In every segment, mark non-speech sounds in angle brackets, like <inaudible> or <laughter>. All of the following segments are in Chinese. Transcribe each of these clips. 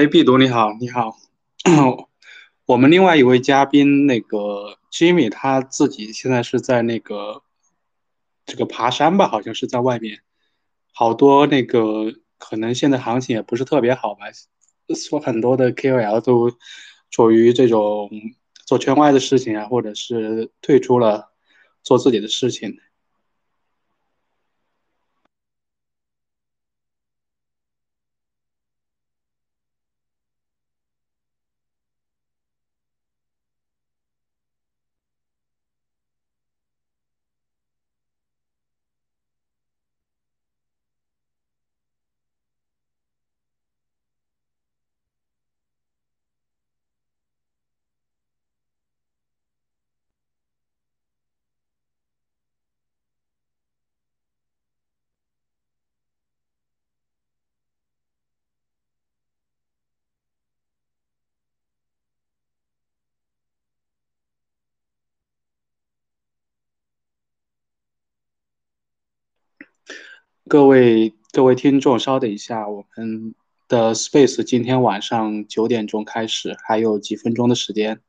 哎，毕读你好，你好。我们另外一位嘉宾那个 Jimmy，他自己现在是在那个这个爬山吧，好像是在外面。好多那个可能现在行情也不是特别好吧，说很多的 KOL 都处于这种做圈外的事情啊，或者是退出了做自己的事情。各位各位听众，稍等一下，我们的 Space 今天晚上九点钟开始，还有几分钟的时间。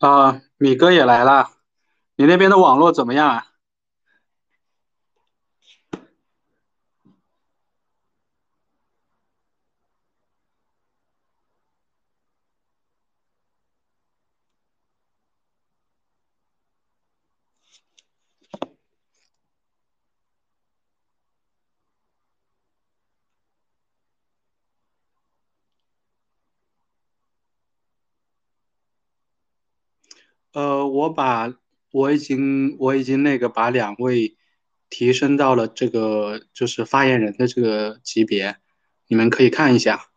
啊，米哥也来了，你那边的网络怎么样啊？呃，我把我已经我已经那个把两位提升到了这个就是发言人的这个级别，你们可以看一下。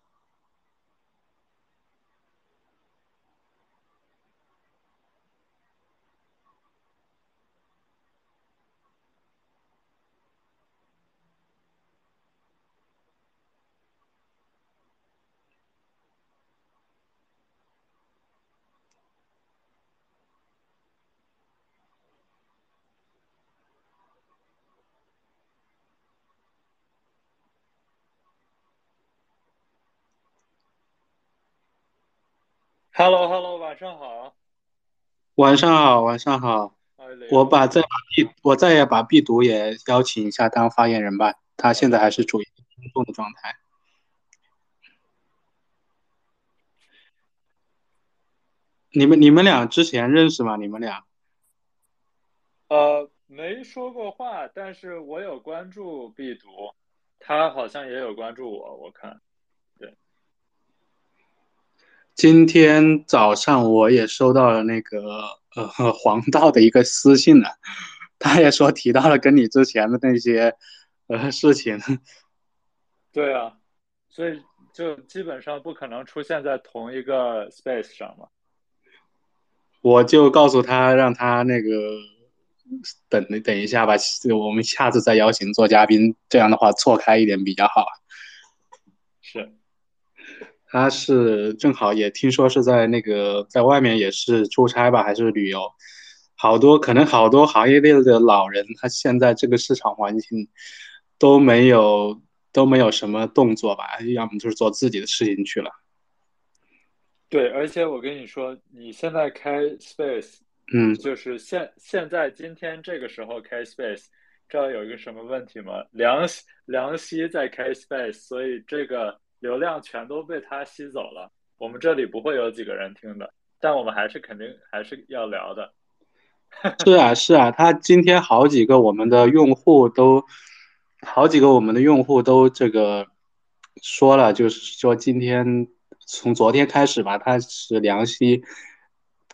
Hello，Hello，晚上好。晚上好，晚上好。我把再把 B，我再也把 B 读也邀请一下当发言人吧。他现在还是处于听众的状态。你们你们俩之前认识吗？你们俩？呃，没说过话，但是我有关注 B 读，他好像也有关注我，我看。今天早上我也收到了那个呃 <laughs> 黄道的一个私信呢，<laughs> 他也说提到了跟你之前的那些呃事情。<laughs> 对啊，所以就基本上不可能出现在同一个 space 上嘛。我就告诉他，让他那个等等一下吧，我们下次再邀请做嘉宾，这样的话错开一点比较好。是。他是正好也听说是在那个在外面也是出差吧，还是旅游？好多可能好多行业内的老人，他现在这个市场环境都没有都没有什么动作吧，要么就是做自己的事情去了。对，而且我跟你说，你现在开 Space，嗯，就是现现在今天这个时候开 Space，知道有一个什么问题吗？梁梁希在开 Space，所以这个。流量全都被他吸走了，我们这里不会有几个人听的，但我们还是肯定还是要聊的。<laughs> 是啊，是啊，他今天好几个我们的用户都，好几个我们的用户都这个说了，就是说今天从昨天开始吧，他是梁希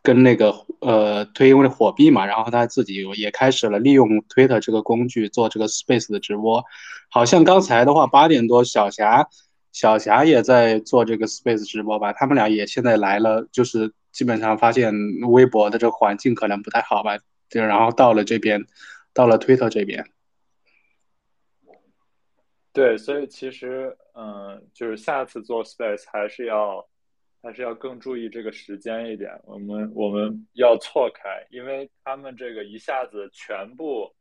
跟那个呃推因为火币嘛，然后他自己也开始了利用 Twitter 这个工具做这个 Space 的直播，好像刚才的话八点多小霞。小霞也在做这个 Space 直播吧？他们俩也现在来了，就是基本上发现微博的这个环境可能不太好吧，就然后到了这边，到了 Twitter 这边。对，所以其实，嗯，就是下次做 Space 还是要，还是要更注意这个时间一点。我们我们要错开，因为他们这个一下子全部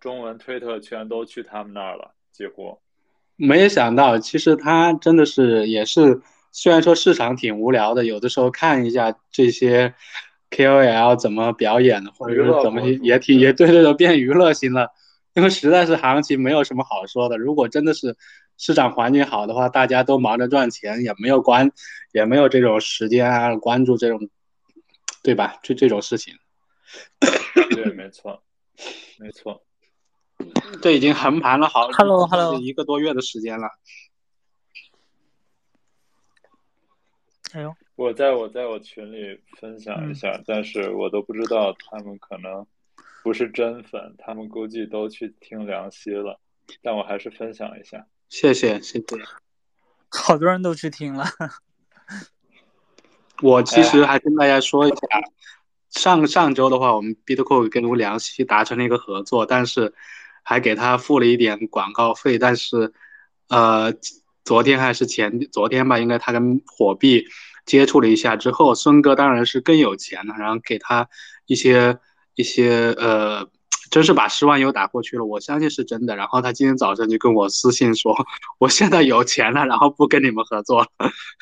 中文推特全都去他们那儿了，几乎。没想到，其实他真的是也是，虽然说市场挺无聊的，有的时候看一下这些 KOL 怎么表演的，或者是怎么也挺也对对对变娱乐型了，因为实在是行情没有什么好说的。如果真的是市场环境好的话，大家都忙着赚钱，也没有关也没有这种时间啊关注这种，对吧？就这种事情。对，没错，没错。这已经横盘了好，<laughs> Hello Hello，一个多月的时间了。哎呦，我在我在我群里分享一下，但是我都不知道他们可能不是真粉，他们估计都去听梁溪了。但我还是分享一下，谢谢谢谢。<laughs> 好多人都去听了。我其实还跟大家说一下，上上周的话，我们 Bitcoin 跟梁溪达成了一个合作，但是。还给他付了一点广告费，但是，呃，昨天还是前昨天吧，应该他跟火币接触了一下之后，孙哥当然是更有钱了，然后给他一些一些呃，真是把十万油打过去了，我相信是真的。然后他今天早上就跟我私信说，<laughs> 我现在有钱了，然后不跟你们合作了，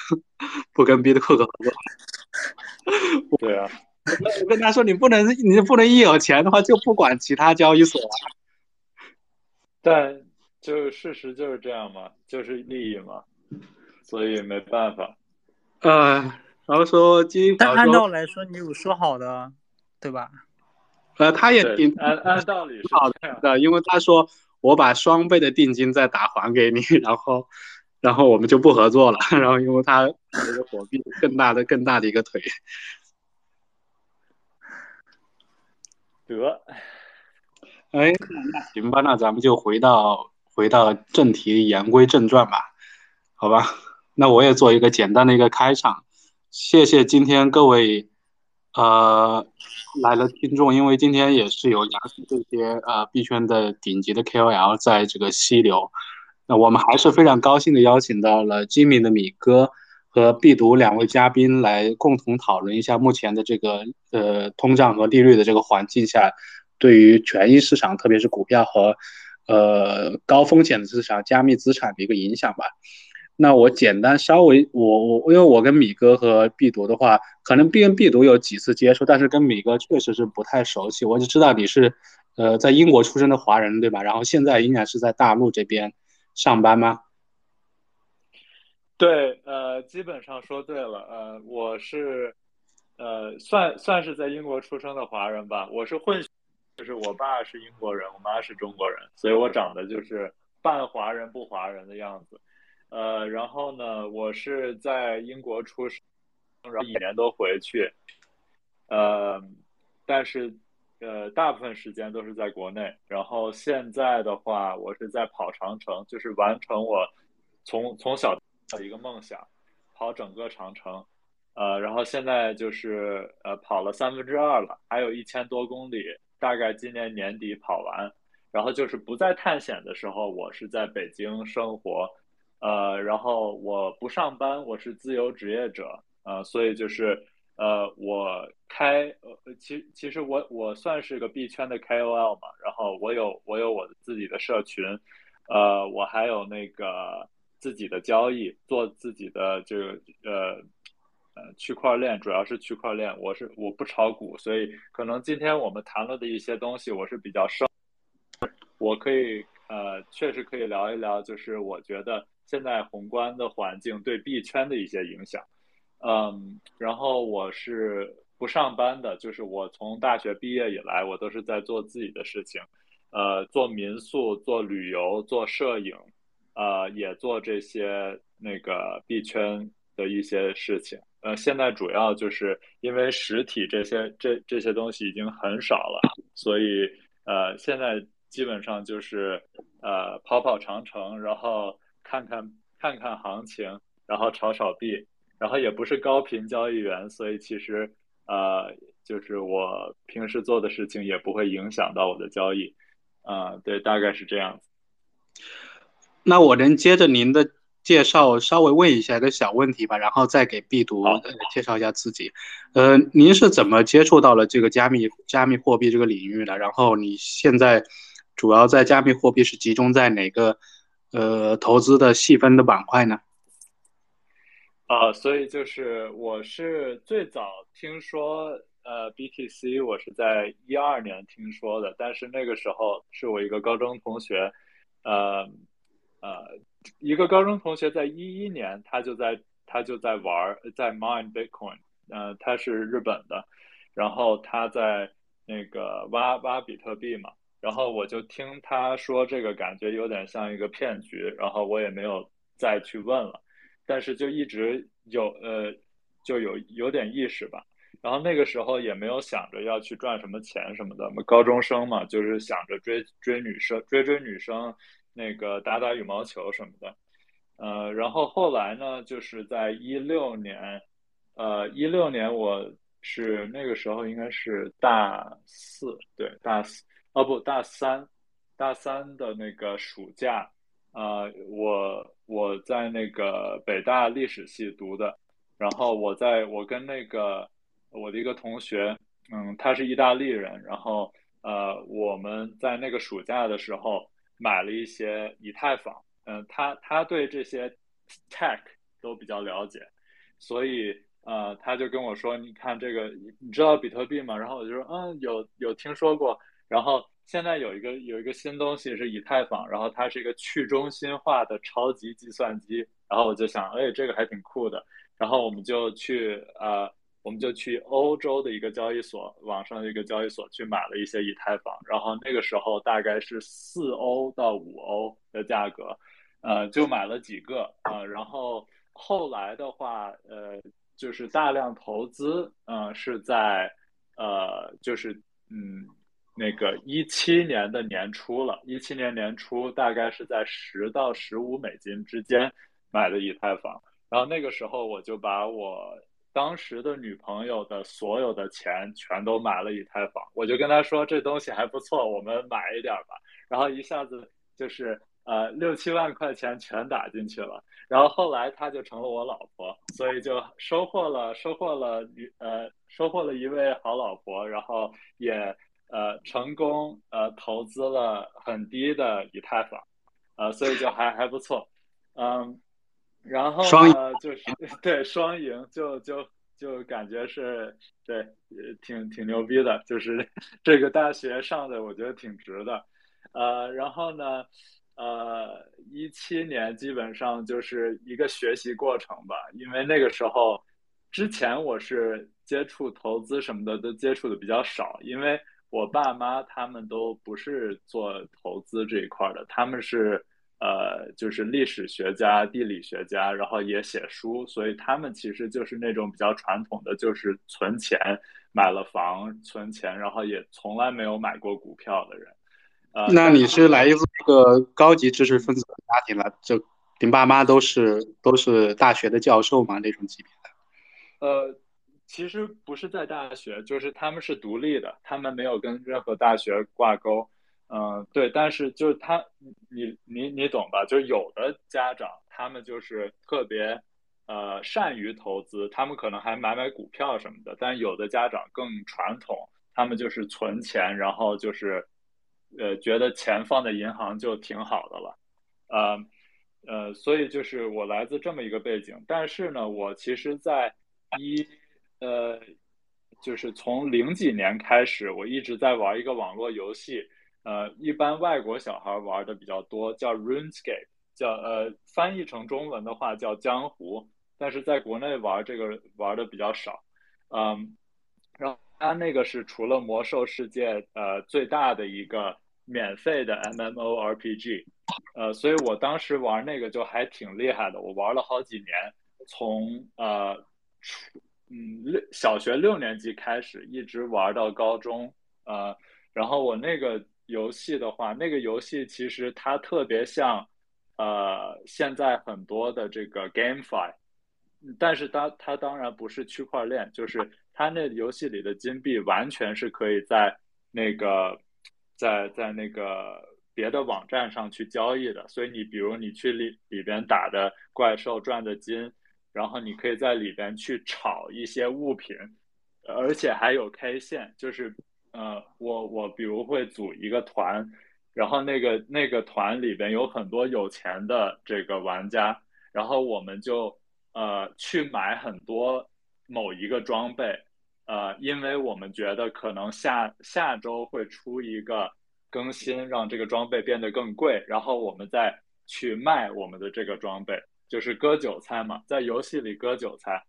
<laughs> 不跟 Bitcoin 合作。<laughs> 对啊，我跟他说你不能，你不能一有钱的话就不管其他交易所。但就事实就是这样嘛，就是利益嘛，所以没办法。呃，然后说金，但按道理来说，你有说好的，对吧？呃，他也挺按按道理是好的，因为他说我把双倍的定金再打还给你，然后，然后我们就不合作了。然后因为他这个火币更大的更大的一个腿。得，哎，行吧，那咱们就回到回到正题，言归正传吧，好吧？那我也做一个简单的一个开场，谢谢今天各位呃来了听众，因为今天也是有邀请这些呃币圈的顶级的 KOL 在这个溪流，那我们还是非常高兴的邀请到了精明的米哥和必读两位嘉宾来共同讨论一下目前的这个呃通胀和利率的这个环境下，对于权益市场，特别是股票和呃高风险的市场、加密资产的一个影响吧。那我简单稍微，我我因为我跟米哥和必读的话，可能跟必读有几次接触，但是跟米哥确实是不太熟悉。我就知道你是，呃，在英国出生的华人，对吧？然后现在应该是在大陆这边上班吗？对，呃，基本上说对了。呃，我是，呃，算算是在英国出生的华人吧。我是混，就是我爸是英国人，我妈是中国人，所以我长得就是半华人不华人的样子。呃，然后呢，我是在英国出生，然后一年都回去，呃，但是呃，大部分时间都是在国内。然后现在的话，我是在跑长城，就是完成我从从小的一个梦想，跑整个长城。呃，然后现在就是呃跑了三分之二了，还有一千多公里，大概今年年底跑完。然后就是不在探险的时候，我是在北京生活。呃，然后我不上班，我是自由职业者，呃，所以就是，呃，我开，呃，其其实我我算是个币圈的 KOL 嘛，然后我有我有我自己的社群，呃，我还有那个自己的交易，做自己的这个呃区块链，主要是区块链，我是我不炒股，所以可能今天我们谈论的一些东西，我是比较生，我可以呃确实可以聊一聊，就是我觉得。现在宏观的环境对币圈的一些影响，嗯，然后我是不上班的，就是我从大学毕业以来，我都是在做自己的事情，呃，做民宿、做旅游、做摄影，呃，也做这些那个币圈的一些事情。呃，现在主要就是因为实体这些这这些东西已经很少了，所以呃，现在基本上就是呃跑跑长城，然后。看看看看行情，然后炒炒币，然后也不是高频交易员，所以其实呃，就是我平时做的事情也不会影响到我的交易，啊，对，大概是这样子。那我能接着您的介绍，稍微问一下一个小问题吧，然后再给必读介绍一下自己。呃，您是怎么接触到了这个加密加密货币这个领域的？然后你现在主要在加密货币是集中在哪个？呃，投资的细分的板块呢？啊，所以就是我是最早听说呃 BTC，我是在一二年听说的，但是那个时候是我一个高中同学，呃呃，一个高中同学在一一年他就在他就在玩在 mine Bitcoin，呃，他是日本的，然后他在那个挖挖比特币嘛。然后我就听他说这个感觉有点像一个骗局，然后我也没有再去问了，但是就一直有呃就有有点意识吧。然后那个时候也没有想着要去赚什么钱什么的，我们高中生嘛，就是想着追追女生，追追女生，那个打打羽毛球什么的。呃，然后后来呢，就是在一六年，呃一六年我是那个时候应该是大四，对大四。哦不，大三，大三的那个暑假，啊，我我在那个北大历史系读的，然后我在我跟那个我的一个同学，嗯，他是意大利人，然后呃，我们在那个暑假的时候买了一些以太坊，嗯，他他对这些 tech 都比较了解，所以呃，他就跟我说，你看这个，你知道比特币吗？然后我就说，嗯，有有听说过。然后现在有一个有一个新东西是以太坊，然后它是一个去中心化的超级计算机。然后我就想，哎，这个还挺酷的。然后我们就去呃，我们就去欧洲的一个交易所，网上的一个交易所去买了一些以太坊。然后那个时候大概是四欧到五欧的价格，呃，就买了几个啊。然后后来的话，呃，就是大量投资，嗯，是在呃，就是嗯。那个一七年的年初了，一七年年初大概是在十到十五美金之间买的以太坊，然后那个时候我就把我当时的女朋友的所有的钱全都买了以太坊，我就跟她说这东西还不错，我们买一点吧，然后一下子就是呃六七万块钱全打进去了，然后后来她就成了我老婆，所以就收获了收获了女呃收获了一位好老婆，然后也。呃，成功呃投资了很低的以太坊，呃，所以就还还不错，嗯，然后呃就是 <laughs> 对双赢，就就就感觉是对，挺挺牛逼的，就是这个大学上的我觉得挺值的，呃，然后呢，呃，一七年基本上就是一个学习过程吧，因为那个时候之前我是接触投资什么的都接触的比较少，因为。我爸妈他们都不是做投资这一块的，他们是呃，就是历史学家、地理学家，然后也写书，所以他们其实就是那种比较传统的，就是存钱买了房，存钱，然后也从来没有买过股票的人。呃，那你是来自一个高级知识分子的家庭了？就你爸妈都是都是大学的教授吗？那种级别的？呃。其实不是在大学，就是他们是独立的，他们没有跟任何大学挂钩。嗯，对，但是就是他，你你你懂吧？就是有的家长他们就是特别呃善于投资，他们可能还买买股票什么的。但有的家长更传统，他们就是存钱，然后就是呃觉得钱放在银行就挺好的了。呃呃，所以就是我来自这么一个背景，但是呢，我其实在一。呃，就是从零几年开始，我一直在玩一个网络游戏，呃，一般外国小孩玩的比较多，叫 RuneScape，叫呃，翻译成中文的话叫江湖，但是在国内玩这个玩的比较少，嗯，然后它那个是除了魔兽世界呃最大的一个免费的 MMORPG，呃，所以我当时玩那个就还挺厉害的，我玩了好几年，从呃初。嗯，六小学六年级开始，一直玩到高中，呃，然后我那个游戏的话，那个游戏其实它特别像，呃，现在很多的这个 GameFi，但是它它当然不是区块链，就是它那游戏里的金币完全是可以在那个在在那个别的网站上去交易的，所以你比如你去里里边打的怪兽赚的金。然后你可以在里边去炒一些物品，而且还有 K 线，就是呃，我我比如会组一个团，然后那个那个团里边有很多有钱的这个玩家，然后我们就呃去买很多某一个装备，呃，因为我们觉得可能下下周会出一个更新，让这个装备变得更贵，然后我们再去卖我们的这个装备。就是割韭菜嘛，在游戏里割韭菜，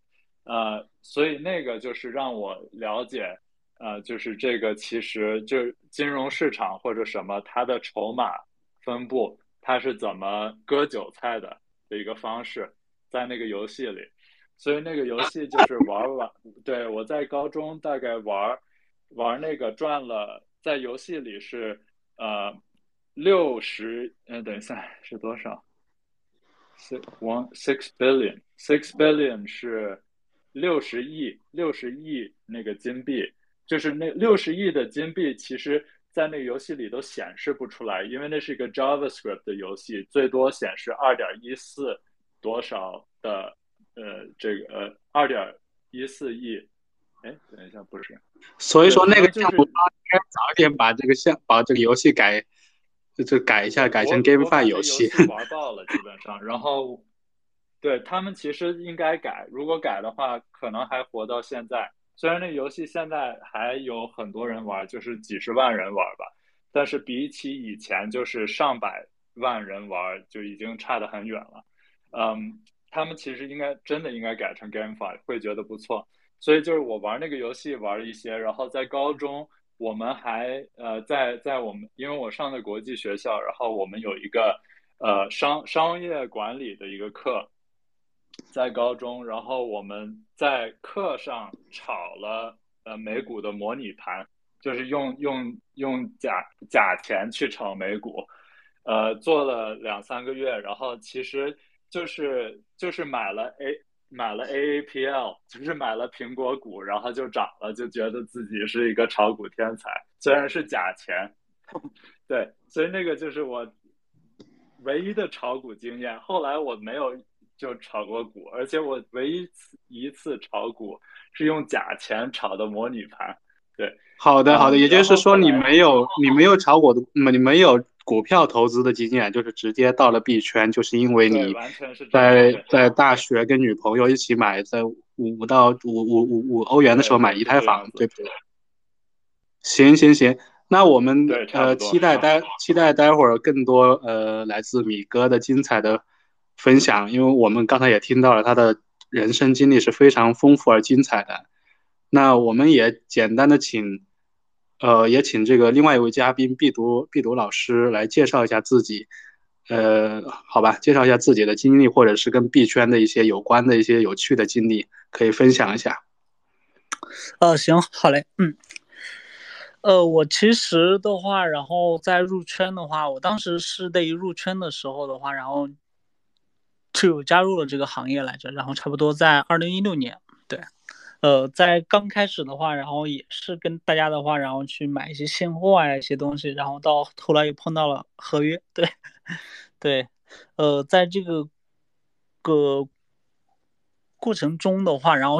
呃，所以那个就是让我了解，呃，就是这个其实就金融市场或者什么，它的筹码分布，它是怎么割韭菜的的一个方式，在那个游戏里，所以那个游戏就是玩完，对我在高中大概玩玩那个赚了，在游戏里是呃六十，嗯，等一下是多少？six one six billion six billion 是六十亿六十亿那个金币，就是那六十亿的金币，其实在那个游戏里都显示不出来，因为那是一个 JavaScript 的游戏，最多显示二点一四多少的呃这个呃二点一四亿，哎，等一下不是，所以说那个项目应该早点把这个项把这个游戏改。就改一下，改成 GameFi 游戏。玩爆了，基本上。然后，对他们其实应该改，如果改的话，可能还活到现在。虽然那游戏现在还有很多人玩，就是几十万人玩吧，但是比起以前就是上百万人玩，就已经差得很远了。嗯，他们其实应该真的应该改成 GameFi，会觉得不错。所以就是我玩那个游戏玩了一些，然后在高中我们还呃在在我们因为我上的国际学校，然后我们有一个呃商商业管理的一个课。在高中，然后我们在课上炒了呃美股的模拟盘，就是用用用假假钱去炒美股，呃做了两三个月，然后其实就是就是买了 A 买了 AAPL，<laughs> 就是买了苹果股，然后就涨了，就觉得自己是一个炒股天才，虽然是假钱，<laughs> 对，所以那个就是我唯一的炒股经验。后来我没有。就炒过股，而且我唯一一次炒股是用假钱炒的模拟盘。对，好的好的，也就是说你没有你没有炒股的，你没有股票投资的经验，就是直接到了币圈，就是因为你在在大学跟女朋友一起买，在五到五五五五欧元的时候买一套房，对不对？行行行，那我们呃期待待期待待会儿更多呃来自米哥的精彩的。分享，因为我们刚才也听到了他的人生经历是非常丰富而精彩的。那我们也简单的请，呃，也请这个另外一位嘉宾毕读毕读老师来介绍一下自己，呃，好吧，介绍一下自己的经历，或者是跟币圈的一些有关的一些有趣的经历，可以分享一下。呃，行，好嘞，嗯，呃，我其实的话，然后在入圈的话，我当时是对于入圈的时候的话，然后。就加入了这个行业来着，然后差不多在二零一六年，对，呃，在刚开始的话，然后也是跟大家的话，然后去买一些现货啊一些东西，然后到后来又碰到了合约，对，<laughs> 对，呃，在这个个过程中的话，然后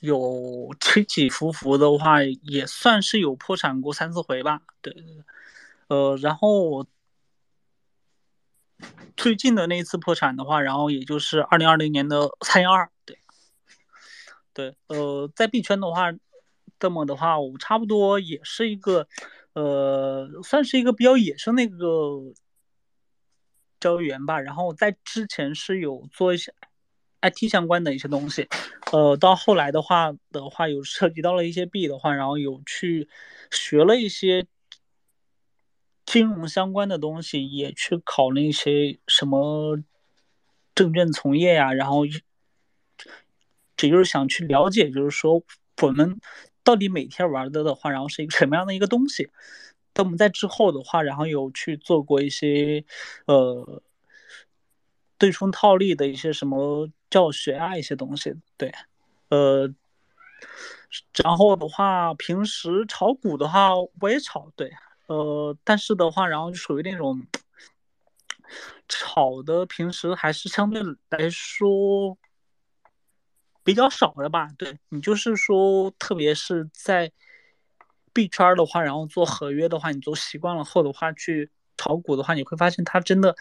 有起起伏伏的话，也算是有破产过三四回吧，对，呃，然后。最近的那一次破产的话，然后也就是二零二零年的三幺二，对，对，呃，在币圈的话，这么的话，我差不多也是一个，呃，算是一个比较野生的一个交易员吧。然后在之前是有做一些 IT 相关的一些东西，呃，到后来的话的话，有涉及到了一些币的话，然后有去学了一些。金融相关的东西也去考那些什么证券从业呀，然后这就是想去了解，就是说我们到底每天玩的的话，然后是一个什么样的一个东西。那我们在之后的话，然后有去做过一些呃对冲套利的一些什么教学啊，一些东西。对，呃，然后的话，平时炒股的话，我也炒，对。呃，但是的话，然后就属于那种炒的，平时还是相对来说比较少的吧。对你就是说，特别是在币圈的话，然后做合约的话，你做习惯了后的话，去炒股的话，你会发现它真的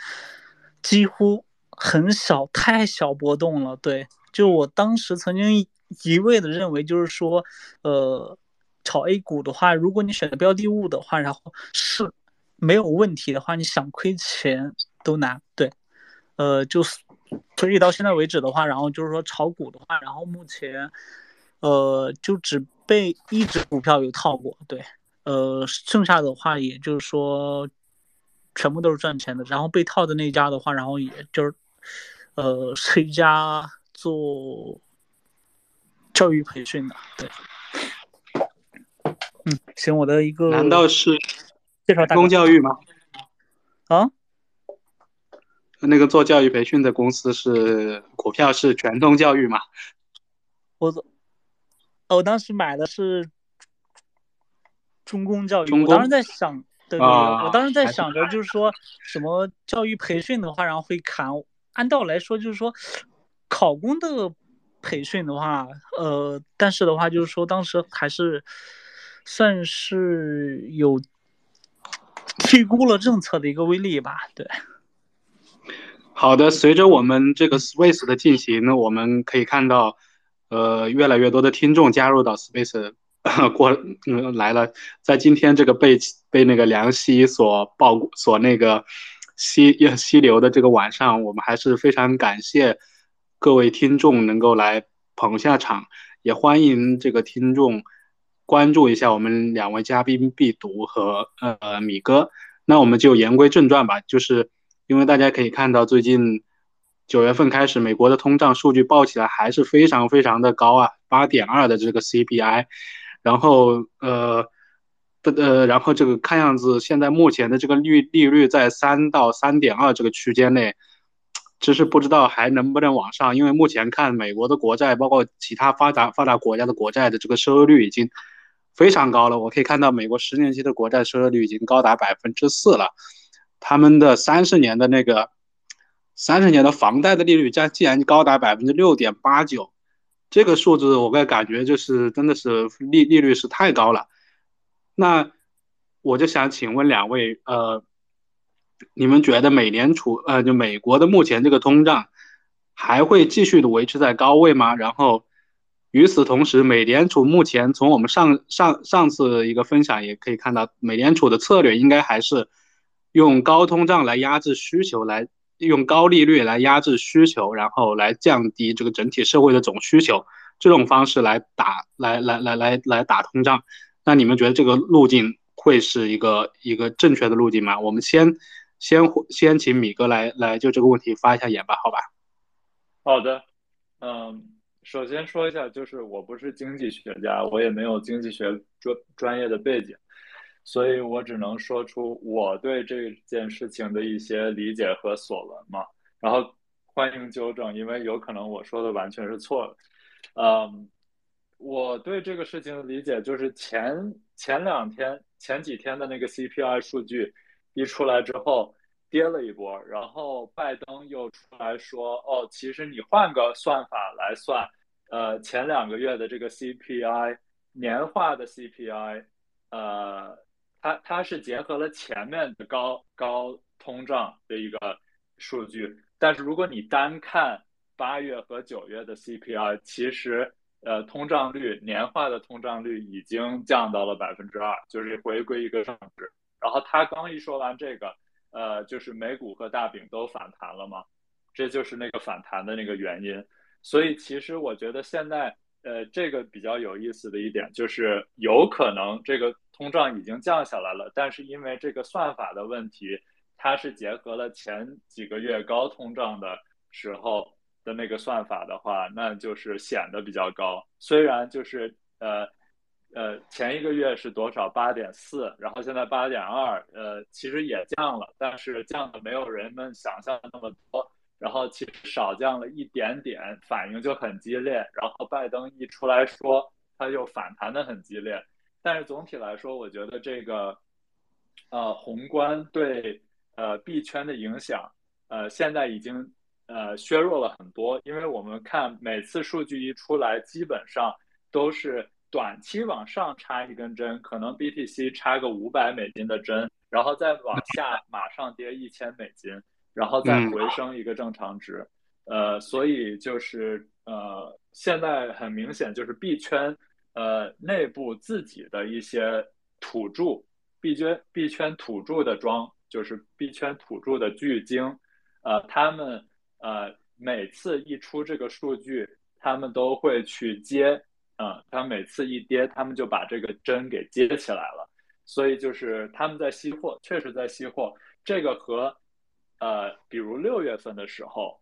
几乎很小，太小波动了。对，就我当时曾经一味的认为，就是说，呃。炒 A 股的话，如果你选的标的物的话，然后是没有问题的话，你想亏钱都难。对，呃，就是所以到现在为止的话，然后就是说炒股的话，然后目前呃就只被一只股票有套过，对，呃，剩下的话也就是说全部都是赚钱的。然后被套的那家的话，然后也就是呃是一家做教育培训的，对。嗯，行，我的一个难道是介绍公教育吗？啊？那个做教育培训的公司是股票是全通教育吗？我我当时买的是中公教育，我当时在想，对对对，我当时在想着就是说什么教育培训的话，然后会砍。按道理来说，就是说考公的培训的话，呃，但是的话就是说当时还是。算是有低估了政策的一个威力吧，对。好的，随着我们这个 Space 的进行，我们可以看到，呃，越来越多的听众加入到 Space 过嗯来了。在今天这个被被那个凉溪所爆所那个溪溪流的这个晚上，我们还是非常感谢各位听众能够来捧下场，也欢迎这个听众关注一下我们两位嘉宾必读和呃米哥。那我们就言归正传吧，就是因为大家可以看到，最近九月份开始，美国的通胀数据报起来还是非常非常的高啊，八点二的这个 CPI，然后呃的呃，然后这个看样子现在目前的这个利利率在三到三点二这个区间内，只是不知道还能不能往上，因为目前看美国的国债，包括其他发达发达国家的国债的这个收益率已经。非常高了，我可以看到美国十年期的国债收益率已经高达百分之四了，他们的三十年的那个三十年的房贷的利率将竟然高达百分之六点八九，这个数字我个感觉就是真的是利利率是太高了。那我就想请问两位，呃，你们觉得美联储呃就美国的目前这个通胀还会继续的维持在高位吗？然后？与此同时，美联储目前从我们上上上次一个分享也可以看到，美联储的策略应该还是用高通胀来压制需求，来用高利率来压制需求，然后来降低这个整体社会的总需求，这种方式来打来来来来来打通胀。那你们觉得这个路径会是一个一个正确的路径吗？我们先先先请米哥来来就这个问题发一下言吧，好吧？好的，嗯。首先说一下，就是我不是经济学家，我也没有经济学专专业的背景，所以我只能说出我对这件事情的一些理解和所闻嘛。然后欢迎纠正，因为有可能我说的完全是错的。嗯，我对这个事情的理解就是前前两天、前几天的那个 CPI 数据一出来之后跌了一波，然后拜登又出来说：“哦，其实你换个算法来算。”呃，前两个月的这个 CPI 年化的 CPI，呃，它它是结合了前面的高高通胀的一个数据，但是如果你单看八月和九月的 CPI，其实呃通胀率年化的通胀率已经降到了百分之二，就是回归一个正值。然后他刚一说完这个，呃，就是美股和大饼都反弹了嘛，这就是那个反弹的那个原因。所以其实我觉得现在，呃，这个比较有意思的一点就是，有可能这个通胀已经降下来了，但是因为这个算法的问题，它是结合了前几个月高通胀的时候的那个算法的话，那就是显得比较高。虽然就是呃呃前一个月是多少八点四，然后现在八点二，呃，其实也降了，但是降的没有人们想象的那么多。然后其实少降了一点点，反应就很激烈。然后拜登一出来说，他又反弹的很激烈。但是总体来说，我觉得这个，呃，宏观对呃币圈的影响，呃，现在已经呃削弱了很多。因为我们看每次数据一出来，基本上都是短期往上插一根针，可能 BTC 插个五百美金的针，然后再往下马上跌一千美金。然后再回升一个正常值，呃，所以就是呃，现在很明显就是币圈呃内部自己的一些土著，币圈币圈土著的庄，就是币圈土著的巨鲸，呃，他们呃每次一出这个数据，他们都会去接，嗯，他每次一跌，他们就把这个针给接起来了，所以就是他们在吸货，确实在吸货，这个和。呃，比如六月份的时候，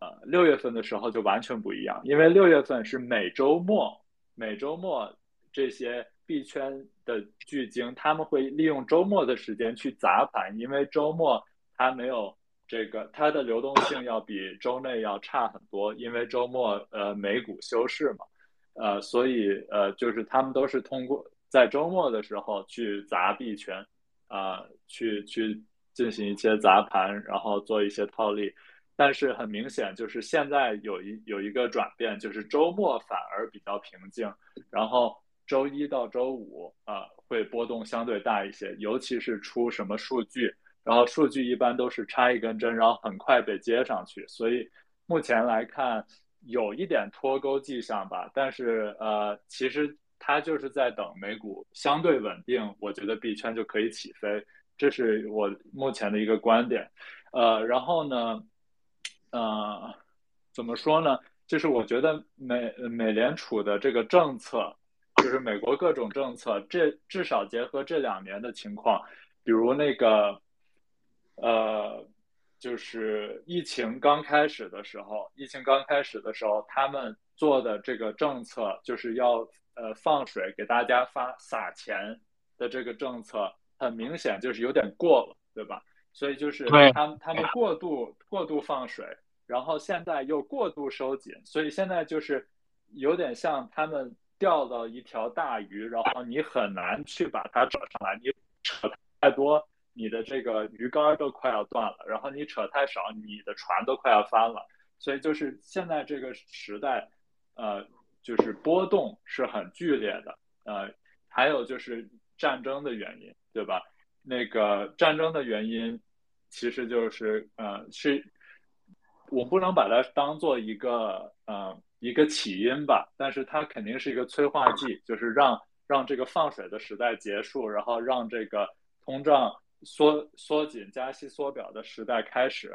呃，六月份的时候就完全不一样，因为六月份是每周末，每周末这些币圈的巨鲸他们会利用周末的时间去砸盘，因为周末它没有这个它的流动性要比周内要差很多，因为周末呃美股休市嘛，呃，所以呃就是他们都是通过在周末的时候去砸币圈，啊，去去。进行一些砸盘，然后做一些套利，但是很明显就是现在有一有一个转变，就是周末反而比较平静，然后周一到周五啊会波动相对大一些，尤其是出什么数据，然后数据一般都是插一根针，然后很快被接上去，所以目前来看有一点脱钩迹象吧。但是呃，其实它就是在等美股相对稳定，我觉得币圈就可以起飞，这是我目前的一个观点。呃，然后呢，呃，怎么说呢？就是我觉得美美联储的这个政策，就是美国各种政策，这至少结合这两年的情况，比如那个。呃，就是疫情刚开始的时候，疫情刚开始的时候，他们做的这个政策就是要呃放水给大家发撒钱的这个政策，很明显就是有点过了，对吧？所以就是他们他们过度过度放水，然后现在又过度收紧，所以现在就是有点像他们钓到一条大鱼，然后你很难去把它扯上来，你扯太多。你的这个鱼竿都快要断了，然后你扯太少，你的船都快要翻了。所以就是现在这个时代，呃，就是波动是很剧烈的。呃，还有就是战争的原因，对吧？那个战争的原因，其实就是呃，是我不能把它当做一个呃一个起因吧，但是它肯定是一个催化剂，就是让让这个放水的时代结束，然后让这个通胀。缩缩紧、加息、缩表的时代开始，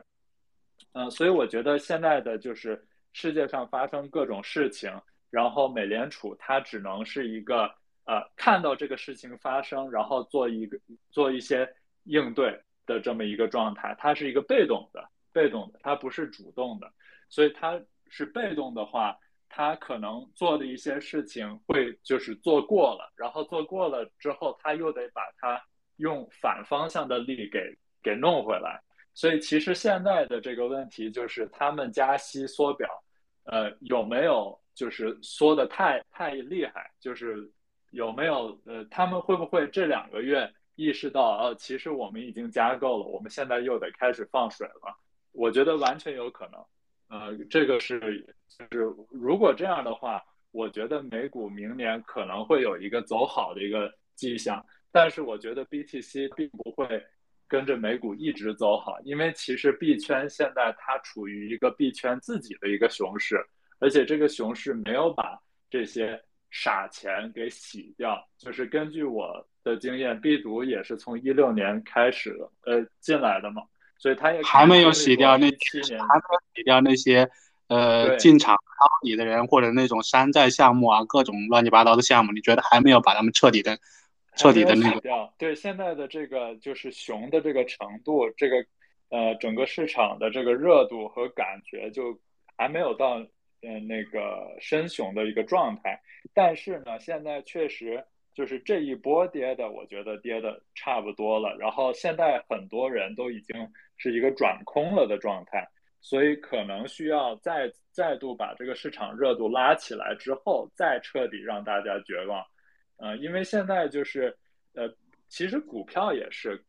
嗯，所以我觉得现在的就是世界上发生各种事情，然后美联储它只能是一个呃看到这个事情发生，然后做一个做一些应对的这么一个状态，它是一个被动的、被动的，它不是主动的，所以它是被动的话，它可能做的一些事情会就是做过了，然后做过了之后，他又得把它。用反方向的力给给弄回来，所以其实现在的这个问题就是他们加息缩表，呃，有没有就是缩的太太厉害？就是有没有呃，他们会不会这两个月意识到，呃，其实我们已经加够了，我们现在又得开始放水了？我觉得完全有可能，呃，这个是就是如果这样的话，我觉得美股明年可能会有一个走好的一个迹象。但是我觉得 BTC 并不会跟着美股一直走好，因为其实币圈现在它处于一个币圈自己的一个熊市，而且这个熊市没有把这些傻钱给洗掉。就是根据我的经验，币毒也是从一六年开始呃进来的嘛，所以他也还没有洗掉那七年，还没有洗掉那些呃进场抄底的人或者那种山寨项目啊，各种乱七八糟的项目，你觉得还没有把他们彻底的？彻底的那个对现在的这个就是熊的这个程度，这个呃整个市场的这个热度和感觉就还没有到嗯那个深熊的一个状态。但是呢，现在确实就是这一波跌的，我觉得跌的差不多了。然后现在很多人都已经是一个转空了的状态，所以可能需要再再度把这个市场热度拉起来之后，再彻底让大家绝望。呃，因为现在就是，呃，其实股票也是，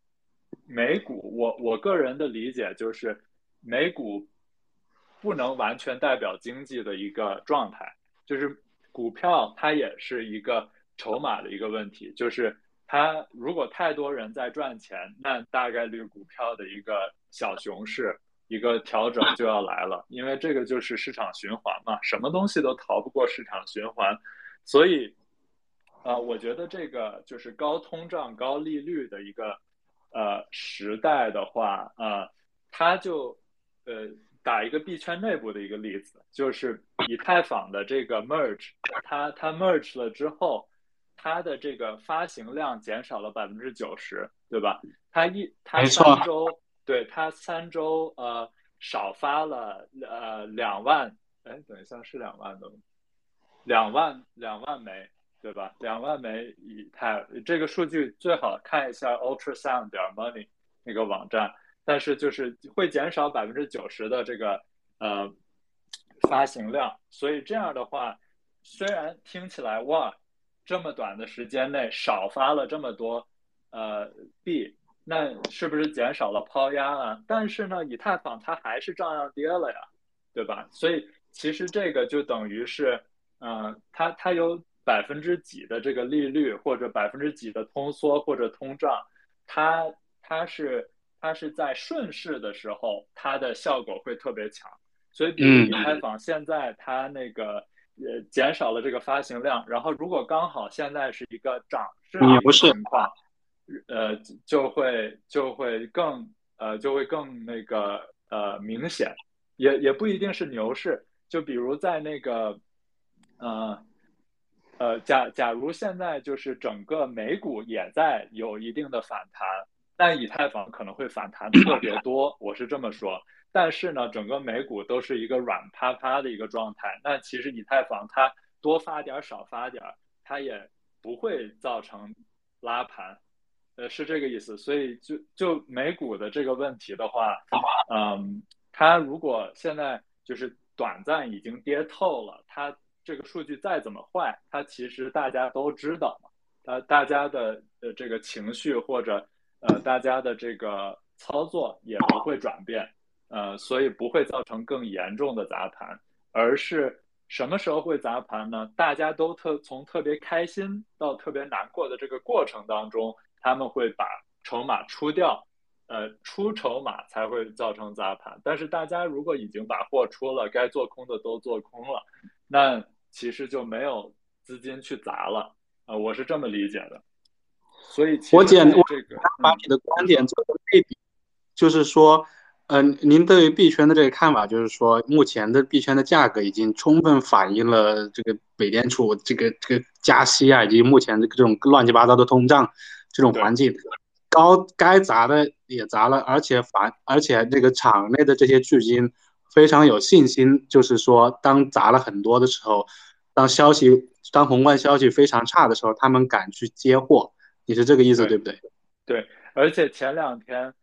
美股，我我个人的理解就是，美股不能完全代表经济的一个状态，就是股票它也是一个筹码的一个问题，就是它如果太多人在赚钱，那大概率股票的一个小熊市，一个调整就要来了，因为这个就是市场循环嘛，什么东西都逃不过市场循环，所以。啊，我觉得这个就是高通胀、高利率的一个呃时代的话，呃，它就呃打一个币圈内部的一个例子，就是以太坊的这个 merge，它它 merge 了之后，它的这个发行量减少了百分之九十，对吧？它一它三周，对它三周呃少发了呃两万，哎，等一下是两万的，两万两万枚。对吧？两万枚以太，这个数据最好看一下 ultrasound 点 money 那个网站，但是就是会减少百分之九十的这个呃发行量，所以这样的话，虽然听起来哇，这么短的时间内少发了这么多呃币，那是不是减少了抛压啊？但是呢，以太坊它还是照样跌了呀，对吧？所以其实这个就等于是，嗯，它它有。百分之几的这个利率，或者百分之几的通缩或者通胀，它它是它是在顺势的时候，它的效果会特别强。所以，比如以太坊现在它那个呃减少了这个发行量，然后如果刚好现在是一个涨势的情况，呃，就会就会更呃就会更那个呃明显，也也不一定是牛市。就比如在那个呃呃假假如现在就是整个美股也在有一定的反弹，但以太坊可能会反弹 <coughs> 特别多，我是这么说。但是呢，整个美股都是一个软趴趴的一个状态。那其实以太坊它多发点少发点，它也不会造成拉盘，呃，是这个意思。所以就就美股的这个问题的话，嗯，它如果现在就是短暂已经跌透了，它这个数据再怎么坏，它其实大家都知道嘛，呃，大家的呃这个情绪或者呃大家的这个操作也不会转变。呃，所以不会造成更严重的砸盘，而是什么时候会砸盘呢？大家都特从特别开心到特别难过的这个过程当中，他们会把筹码出掉，呃，出筹码才会造成砸盘。但是大家如果已经把货出了，该做空的都做空了，那其实就没有资金去砸了。呃，我是这么理解的。所以我简我把你的观点做个对比，就是说。嗯，您对于币圈的这个看法，就是说，目前的币圈的价格已经充分反映了这个美联储这个这个加息啊，以及目前的这种乱七八糟的通胀这种环境，高该砸的也砸了，而且反而且这个场内的这些巨金非常有信心，就是说，当砸了很多的时候，当消息当宏观消息非常差的时候，他们敢去接货，你是这个意思对不对？对，而且前两天，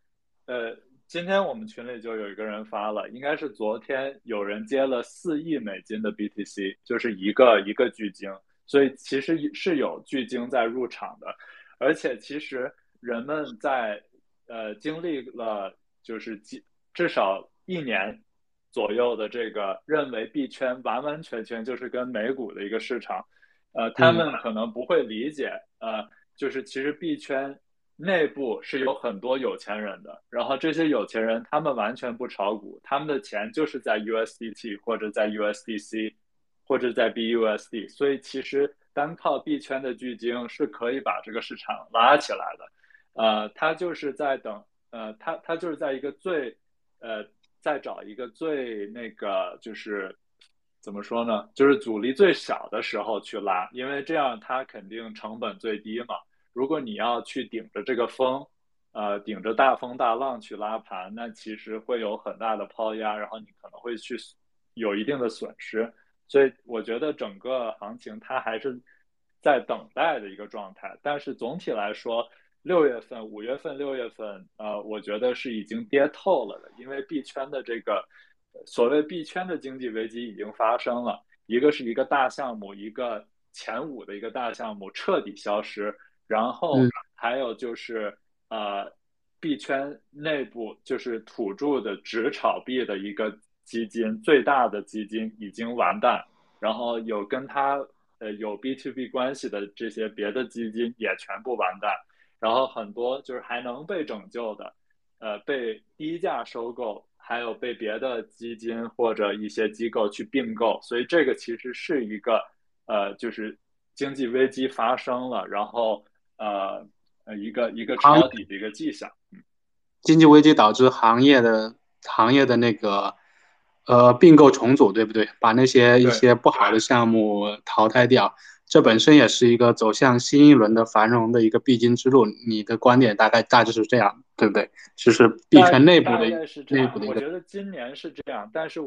呃。今天我们群里就有一个人发了，应该是昨天有人接了四亿美金的 BTC，就是一个一个巨鲸，所以其实是有巨鲸在入场的，而且其实人们在呃经历了就是几至少一年左右的这个认为币圈完完全全就是跟美股的一个市场，呃，他们可能不会理解，呃，就是其实币圈。内部是有很多有钱人的，然后这些有钱人他们完全不炒股，他们的钱就是在 USDT 或者在 USDC 或者在 BUSD，所以其实单靠币圈的巨鲸是可以把这个市场拉起来的。呃，他就是在等，呃，他他就是在一个最，呃，在找一个最那个就是怎么说呢？就是阻力最小的时候去拉，因为这样它肯定成本最低嘛。如果你要去顶着这个风，呃，顶着大风大浪去拉盘，那其实会有很大的抛压，然后你可能会去有一定的损失。所以我觉得整个行情它还是在等待的一个状态。但是总体来说，六月份、五月份、六月份，呃，我觉得是已经跌透了的，因为币圈的这个所谓币圈的经济危机已经发生了。一个是一个大项目，一个前五的一个大项目彻底消失。然后还有就是，呃，币圈内部就是土著的只炒币的一个基金，最大的基金已经完蛋。然后有跟他呃有 B to B 关系的这些别的基金也全部完蛋。然后很多就是还能被拯救的，呃，被低价收购，还有被别的基金或者一些机构去并购。所以这个其实是一个呃，就是经济危机发生了，然后。呃呃，一个一个抄底的一个迹象。嗯，经济危机导致行业的行业的那个呃并购重组，对不对？把那些一些不好的项目淘汰掉，这本身也是一个走向新一轮的繁荣的一个必经之路。你的观点大概大致是这样，对不对？就是币圈内部的内部的一个。我觉得今年是这样，但是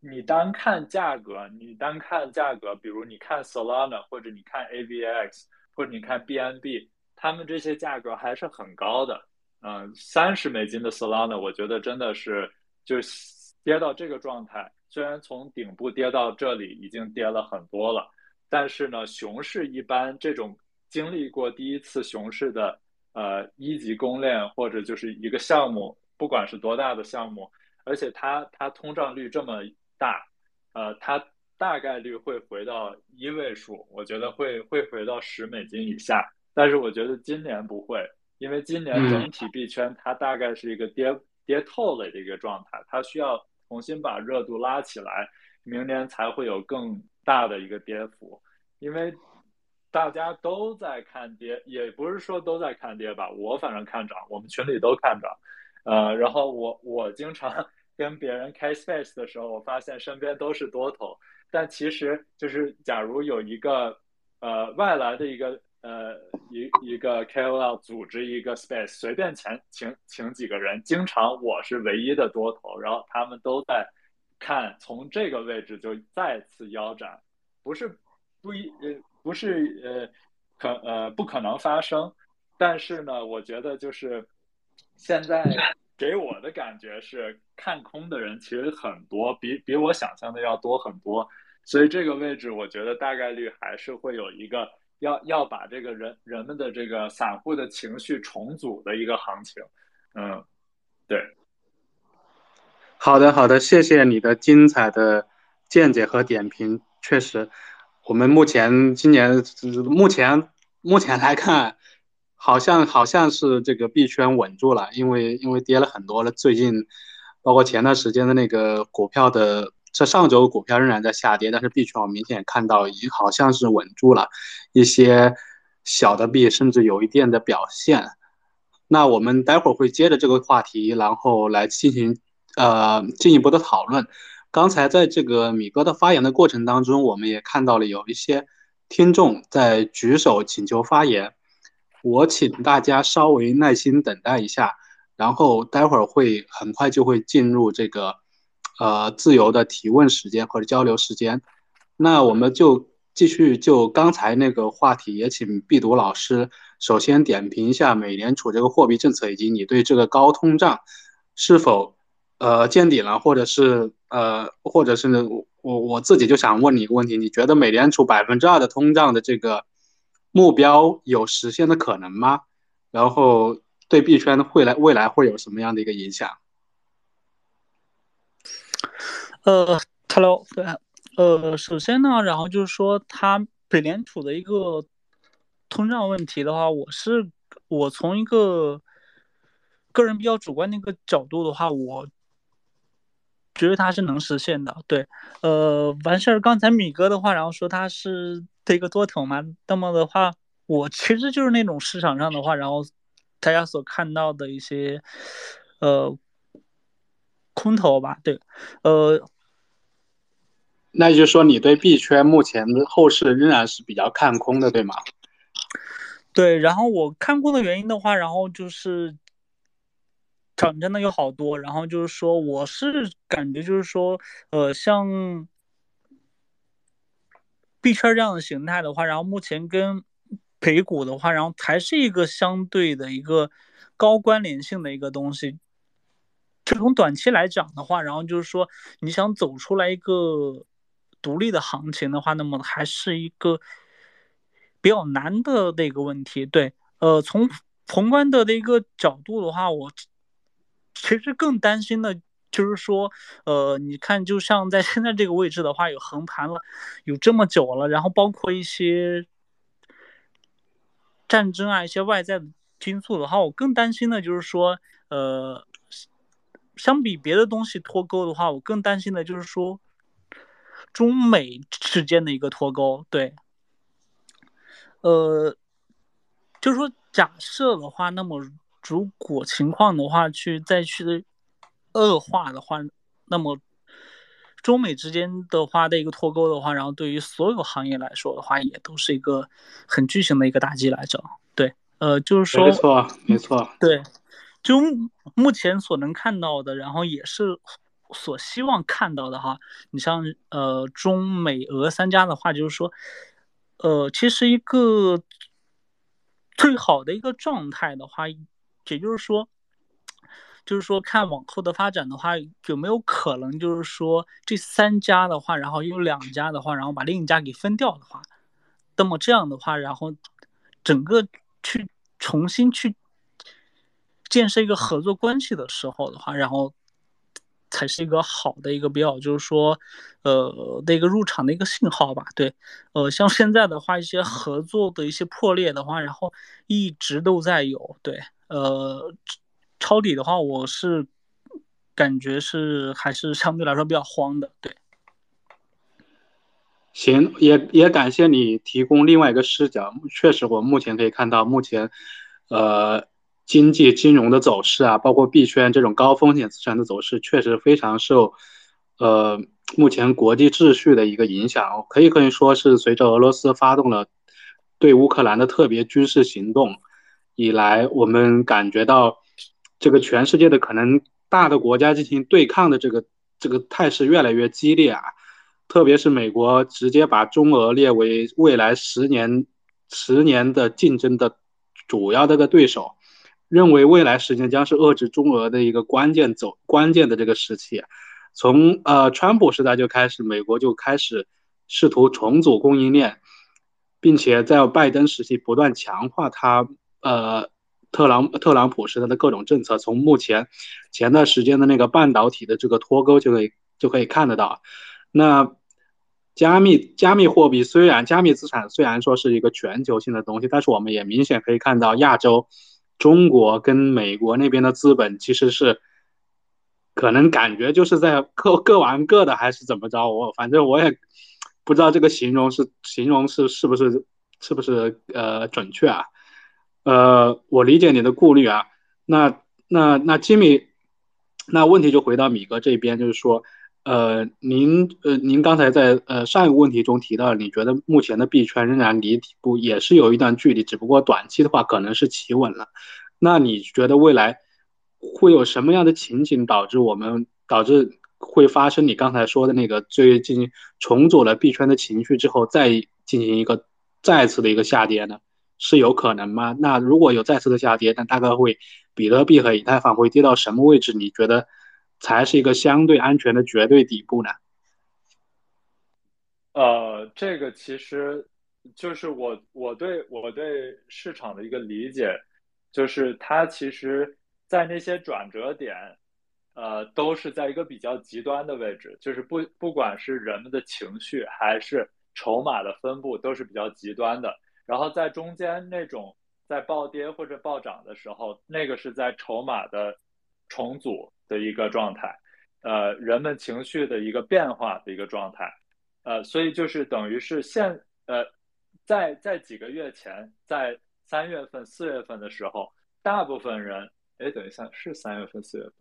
你单看价格，你单看价格，比如你看 Solana 或者你看 AVX。或者你看 BNB，他们这些价格还是很高的，嗯，三十美金的 Solana，我觉得真的是就跌到这个状态。虽然从顶部跌到这里已经跌了很多了，但是呢，熊市一般这种经历过第一次熊市的呃一级公链或者就是一个项目，不管是多大的项目，而且它它通胀率这么大，呃，它。大概率会回到一位数，我觉得会会回到十美金以下，但是我觉得今年不会，因为今年整体币圈它大概是一个跌跌透了的一个状态，它需要重新把热度拉起来，明年才会有更大的一个跌幅，因为大家都在看跌，也不是说都在看跌吧，我反正看涨，我们群里都看涨，呃，然后我我经常 <laughs> 跟别人开 space 的时候，我发现身边都是多头，但其实就是假如有一个呃外来的一个。呃，一一个 KOL 组织一个 space，随便请请请几个人，经常我是唯一的多头，然后他们都在看，从这个位置就再次腰斩，不是不一呃不是呃可呃不可能发生，但是呢，我觉得就是现在给我的感觉是看空的人其实很多，比比我想象的要多很多，所以这个位置我觉得大概率还是会有一个。要要把这个人人们的这个散户的情绪重组的一个行情，嗯，对，好的好的，谢谢你的精彩的见解和点评。确实，我们目前今年目前目前来看，好像好像是这个币圈稳住了，因为因为跌了很多了。最近包括前段时间的那个股票的。这上周股票仍然在下跌，但是币圈我明显看到已经好像是稳住了，一些小的币甚至有一定的表现。那我们待会儿会接着这个话题，然后来进行呃进一步的讨论。刚才在这个米哥的发言的过程当中，我们也看到了有一些听众在举手请求发言，我请大家稍微耐心等待一下，然后待会儿会很快就会进入这个。呃，自由的提问时间或者交流时间，那我们就继续就刚才那个话题，也请必读老师首先点评一下美联储这个货币政策，以及你对这个高通胀是否呃见底了，或者是呃，或者是我我自己就想问你一个问题，你觉得美联储百分之二的通胀的这个目标有实现的可能吗？然后对币圈的未来未来会有什么样的一个影响？呃，Hello，呃，首先呢，然后就是说，它美联储的一个通胀问题的话，我是我从一个个人比较主观的一个角度的话，我觉得它是能实现的。对，呃，完事儿，刚才米哥的话，然后说他是这个多头嘛，那么的话，我其实就是那种市场上的话，然后大家所看到的一些，呃。空头吧，对，呃，那就是说你对币圈目前的后市仍然是比较看空的，对吗？对，然后我看空的原因的话，然后就是涨真的有好多，然后就是说我是感觉就是说，呃，像币圈这样的形态的话，然后目前跟美股的话，然后还是一个相对的一个高关联性的一个东西。就从短期来讲的话，然后就是说，你想走出来一个独立的行情的话，那么还是一个比较难的那个问题。对，呃，从宏观的那个角度的话，我其实更担心的就是说，呃，你看，就像在现在这个位置的话，有横盘了有这么久了，然后包括一些战争啊，一些外在的因素的话，我更担心的就是说，呃。相比别的东西脱钩的话，我更担心的就是说中美之间的一个脱钩。对，呃，就是说假设的话，那么如果情况的话去再去恶化的话，那么中美之间的话的一个脱钩的话，然后对于所有行业来说的话，也都是一个很巨型的一个打击来着。对，呃，就是说，没错，没错，对。就目前所能看到的，然后也是所希望看到的哈。你像呃中美俄三家的话，就是说，呃，其实一个最好的一个状态的话，也就是说，就是说看往后的发展的话，有没有可能就是说这三家的话，然后有两家的话，然后把另一家给分掉的话，那么这样的话，然后整个去重新去。建设一个合作关系的时候的话，然后才是一个好的一个比较，就是说，呃的一个入场的一个信号吧。对，呃，像现在的话，一些合作的一些破裂的话，然后一直都在有。对，呃，抄底的话，我是感觉是还是相对来说比较慌的。对。行，也也感谢你提供另外一个视角。确实，我目前可以看到，目前，呃，经济金融的走势啊，包括币圈这种高风险资产的走势，确实非常受，呃，目前国际秩序的一个影响。可以可以说是随着俄罗斯发动了对乌克兰的特别军事行动以来，我们感觉到这个全世界的可能大的国家进行对抗的这个这个态势越来越激烈啊。特别是美国直接把中俄列为未来十年十年的竞争的主要这个对手，认为未来十年将是遏制中俄的一个关键走关键的这个时期。从呃川普时代就开始，美国就开始试图重组供应链，并且在拜登时期不断强化他呃特朗特朗普时代的各种政策。从目前前段时间的那个半导体的这个脱钩就可以就可以看得到，那。加密加密货币虽然加密资产虽然说是一个全球性的东西，但是我们也明显可以看到，亚洲、中国跟美国那边的资本其实是可能感觉就是在各各玩各的，还是怎么着？我反正我也不知道这个形容是形容是是不是是不是呃准确啊？呃，我理解你的顾虑啊。那那那吉米，那问题就回到米哥这边，就是说。呃，您呃，您刚才在呃上一个问题中提到，你觉得目前的币圈仍然离底部也是有一段距离，只不过短期的话可能是企稳了。那你觉得未来会有什么样的情景导致我们导致会发生你刚才说的那个最近重组了币圈的情绪之后，再进行一个再次的一个下跌呢？是有可能吗？那如果有再次的下跌，那大概会比特币和以太坊会跌到什么位置？你觉得？才是一个相对安全的绝对底部呢。呃，这个其实就是我我对我对市场的一个理解，就是它其实，在那些转折点，呃，都是在一个比较极端的位置，就是不不管是人们的情绪还是筹码的分布，都是比较极端的。然后在中间那种在暴跌或者暴涨的时候，那个是在筹码的重组。的一个状态，呃，人们情绪的一个变化的一个状态，呃，所以就是等于是现，呃，在在几个月前，在三月份、四月份的时候，大部分人，哎，等一下，是三月份、四月份，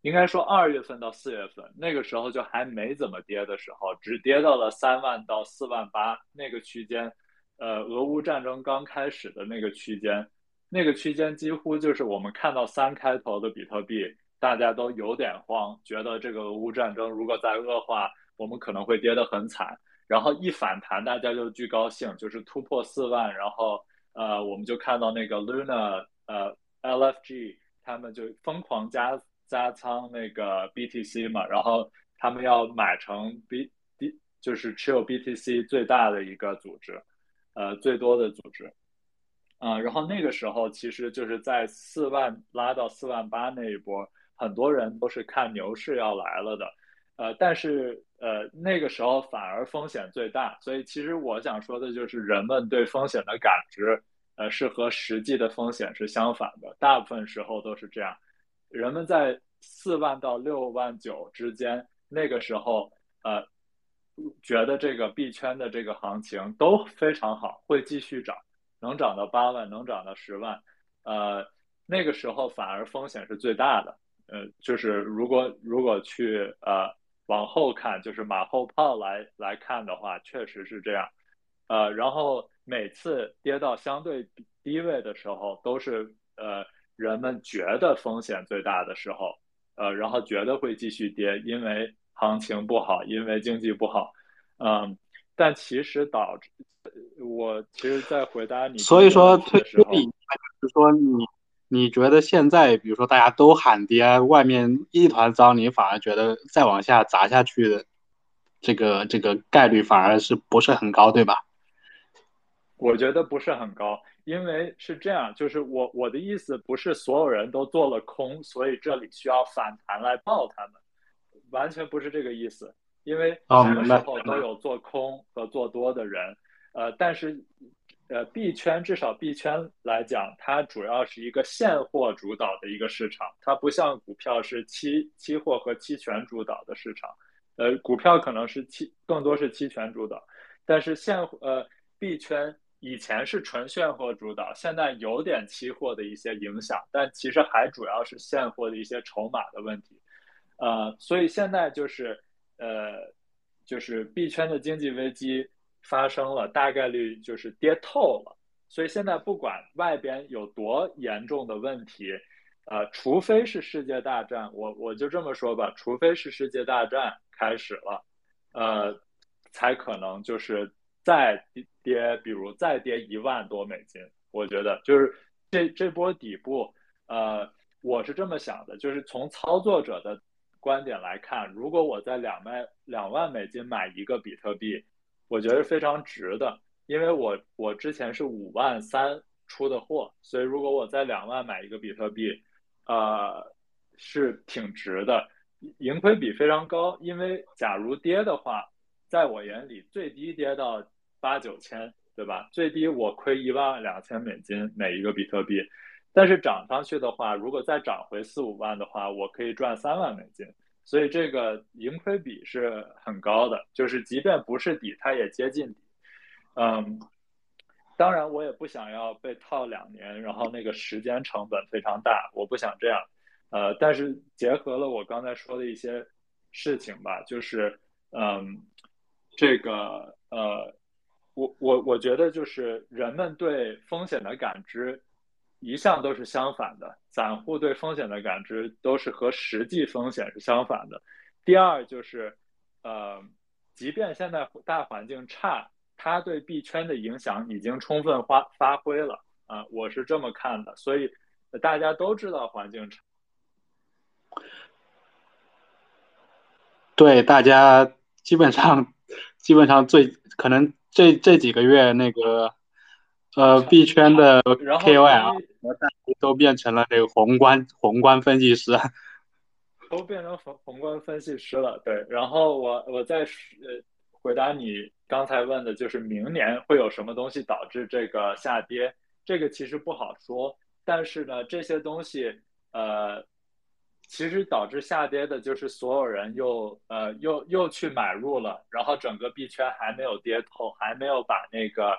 应该说二月份到四月份，那个时候就还没怎么跌的时候，只跌到了三万到四万八那个区间，呃，俄乌战争刚开始的那个区间，那个区间几乎就是我们看到三开头的比特币。大家都有点慌，觉得这个俄乌战争如果再恶化，我们可能会跌得很惨。然后一反弹，大家就巨高兴，就是突破四万，然后呃，我们就看到那个 Luna 呃 LFG 他们就疯狂加加仓那个 BTC 嘛，然后他们要买成 B D 就是持有 BTC 最大的一个组织，呃最多的组织，啊，然后那个时候其实就是在四万拉到四万八那一波。很多人都是看牛市要来了的，呃，但是呃那个时候反而风险最大，所以其实我想说的就是人们对风险的感知，呃，是和实际的风险是相反的，大部分时候都是这样。人们在四万到六万九之间，那个时候呃觉得这个币圈的这个行情都非常好，会继续涨，能涨到八万，能涨到十万，呃，那个时候反而风险是最大的。呃，就是如果如果去呃往后看，就是马后炮来来看的话，确实是这样。呃，然后每次跌到相对低位的时候，都是呃人们觉得风险最大的时候，呃，然后觉得会继续跌，因为行情不好，因为经济不好。嗯，但其实导致我其实，在回答你所以说推推理，就是说你。你觉得现在，比如说大家都喊跌，外面一团糟，你反而觉得再往下砸下去的这个这个概率反而是不是很高，对吧？我觉得不是很高，因为是这样，就是我我的意思不是所有人都做了空，所以这里需要反弹来抱他们，完全不是这个意思。因为什么时候都有做空和做多的人，呃，但是呃币圈至少币圈来讲，它主要是一个现货主导的一个市场，它不像股票是期期货和期权主导的市场，呃，股票可能是期更多是期权主导，但是现呃币圈。以前是纯现货主导，现在有点期货的一些影响，但其实还主要是现货的一些筹码的问题，呃，所以现在就是呃，就是币圈的经济危机发生了，大概率就是跌透了，所以现在不管外边有多严重的问题，呃，除非是世界大战，我我就这么说吧，除非是世界大战开始了，呃，才可能就是。再跌，比如再跌一万多美金，我觉得就是这这波底部，呃，我是这么想的，就是从操作者的观点来看，如果我在两万两万美金买一个比特币，我觉得非常值的，因为我我之前是五万三出的货，所以如果我在两万买一个比特币，呃，是挺值的，盈亏比非常高，因为假如跌的话，在我眼里最低跌到。八九千，对吧？最低我亏一万两千美金每一个比特币，但是涨上去的话，如果再涨回四五万的话，我可以赚三万美金。所以这个盈亏比是很高的，就是即便不是底，它也接近底。嗯，当然我也不想要被套两年，然后那个时间成本非常大，我不想这样。呃，但是结合了我刚才说的一些事情吧，就是嗯，这个呃。我我我觉得就是人们对风险的感知一向都是相反的，散户对风险的感知都是和实际风险是相反的。第二就是，呃，即便现在大环境差，它对币圈的影响已经充分发发挥了啊，我是这么看的。所以大家都知道环境差，对大家基本上基本上最可能。这这几个月，那个呃，币圈的 KOL 都变成了这个宏观宏观分析师，<laughs> 都变成宏宏观分析师了。对，然后我我再呃回答你刚才问的，就是明年会有什么东西导致这个下跌？这个其实不好说，但是呢，这些东西呃。其实导致下跌的就是所有人又呃又又去买入了，然后整个币圈还没有跌透，还没有把那个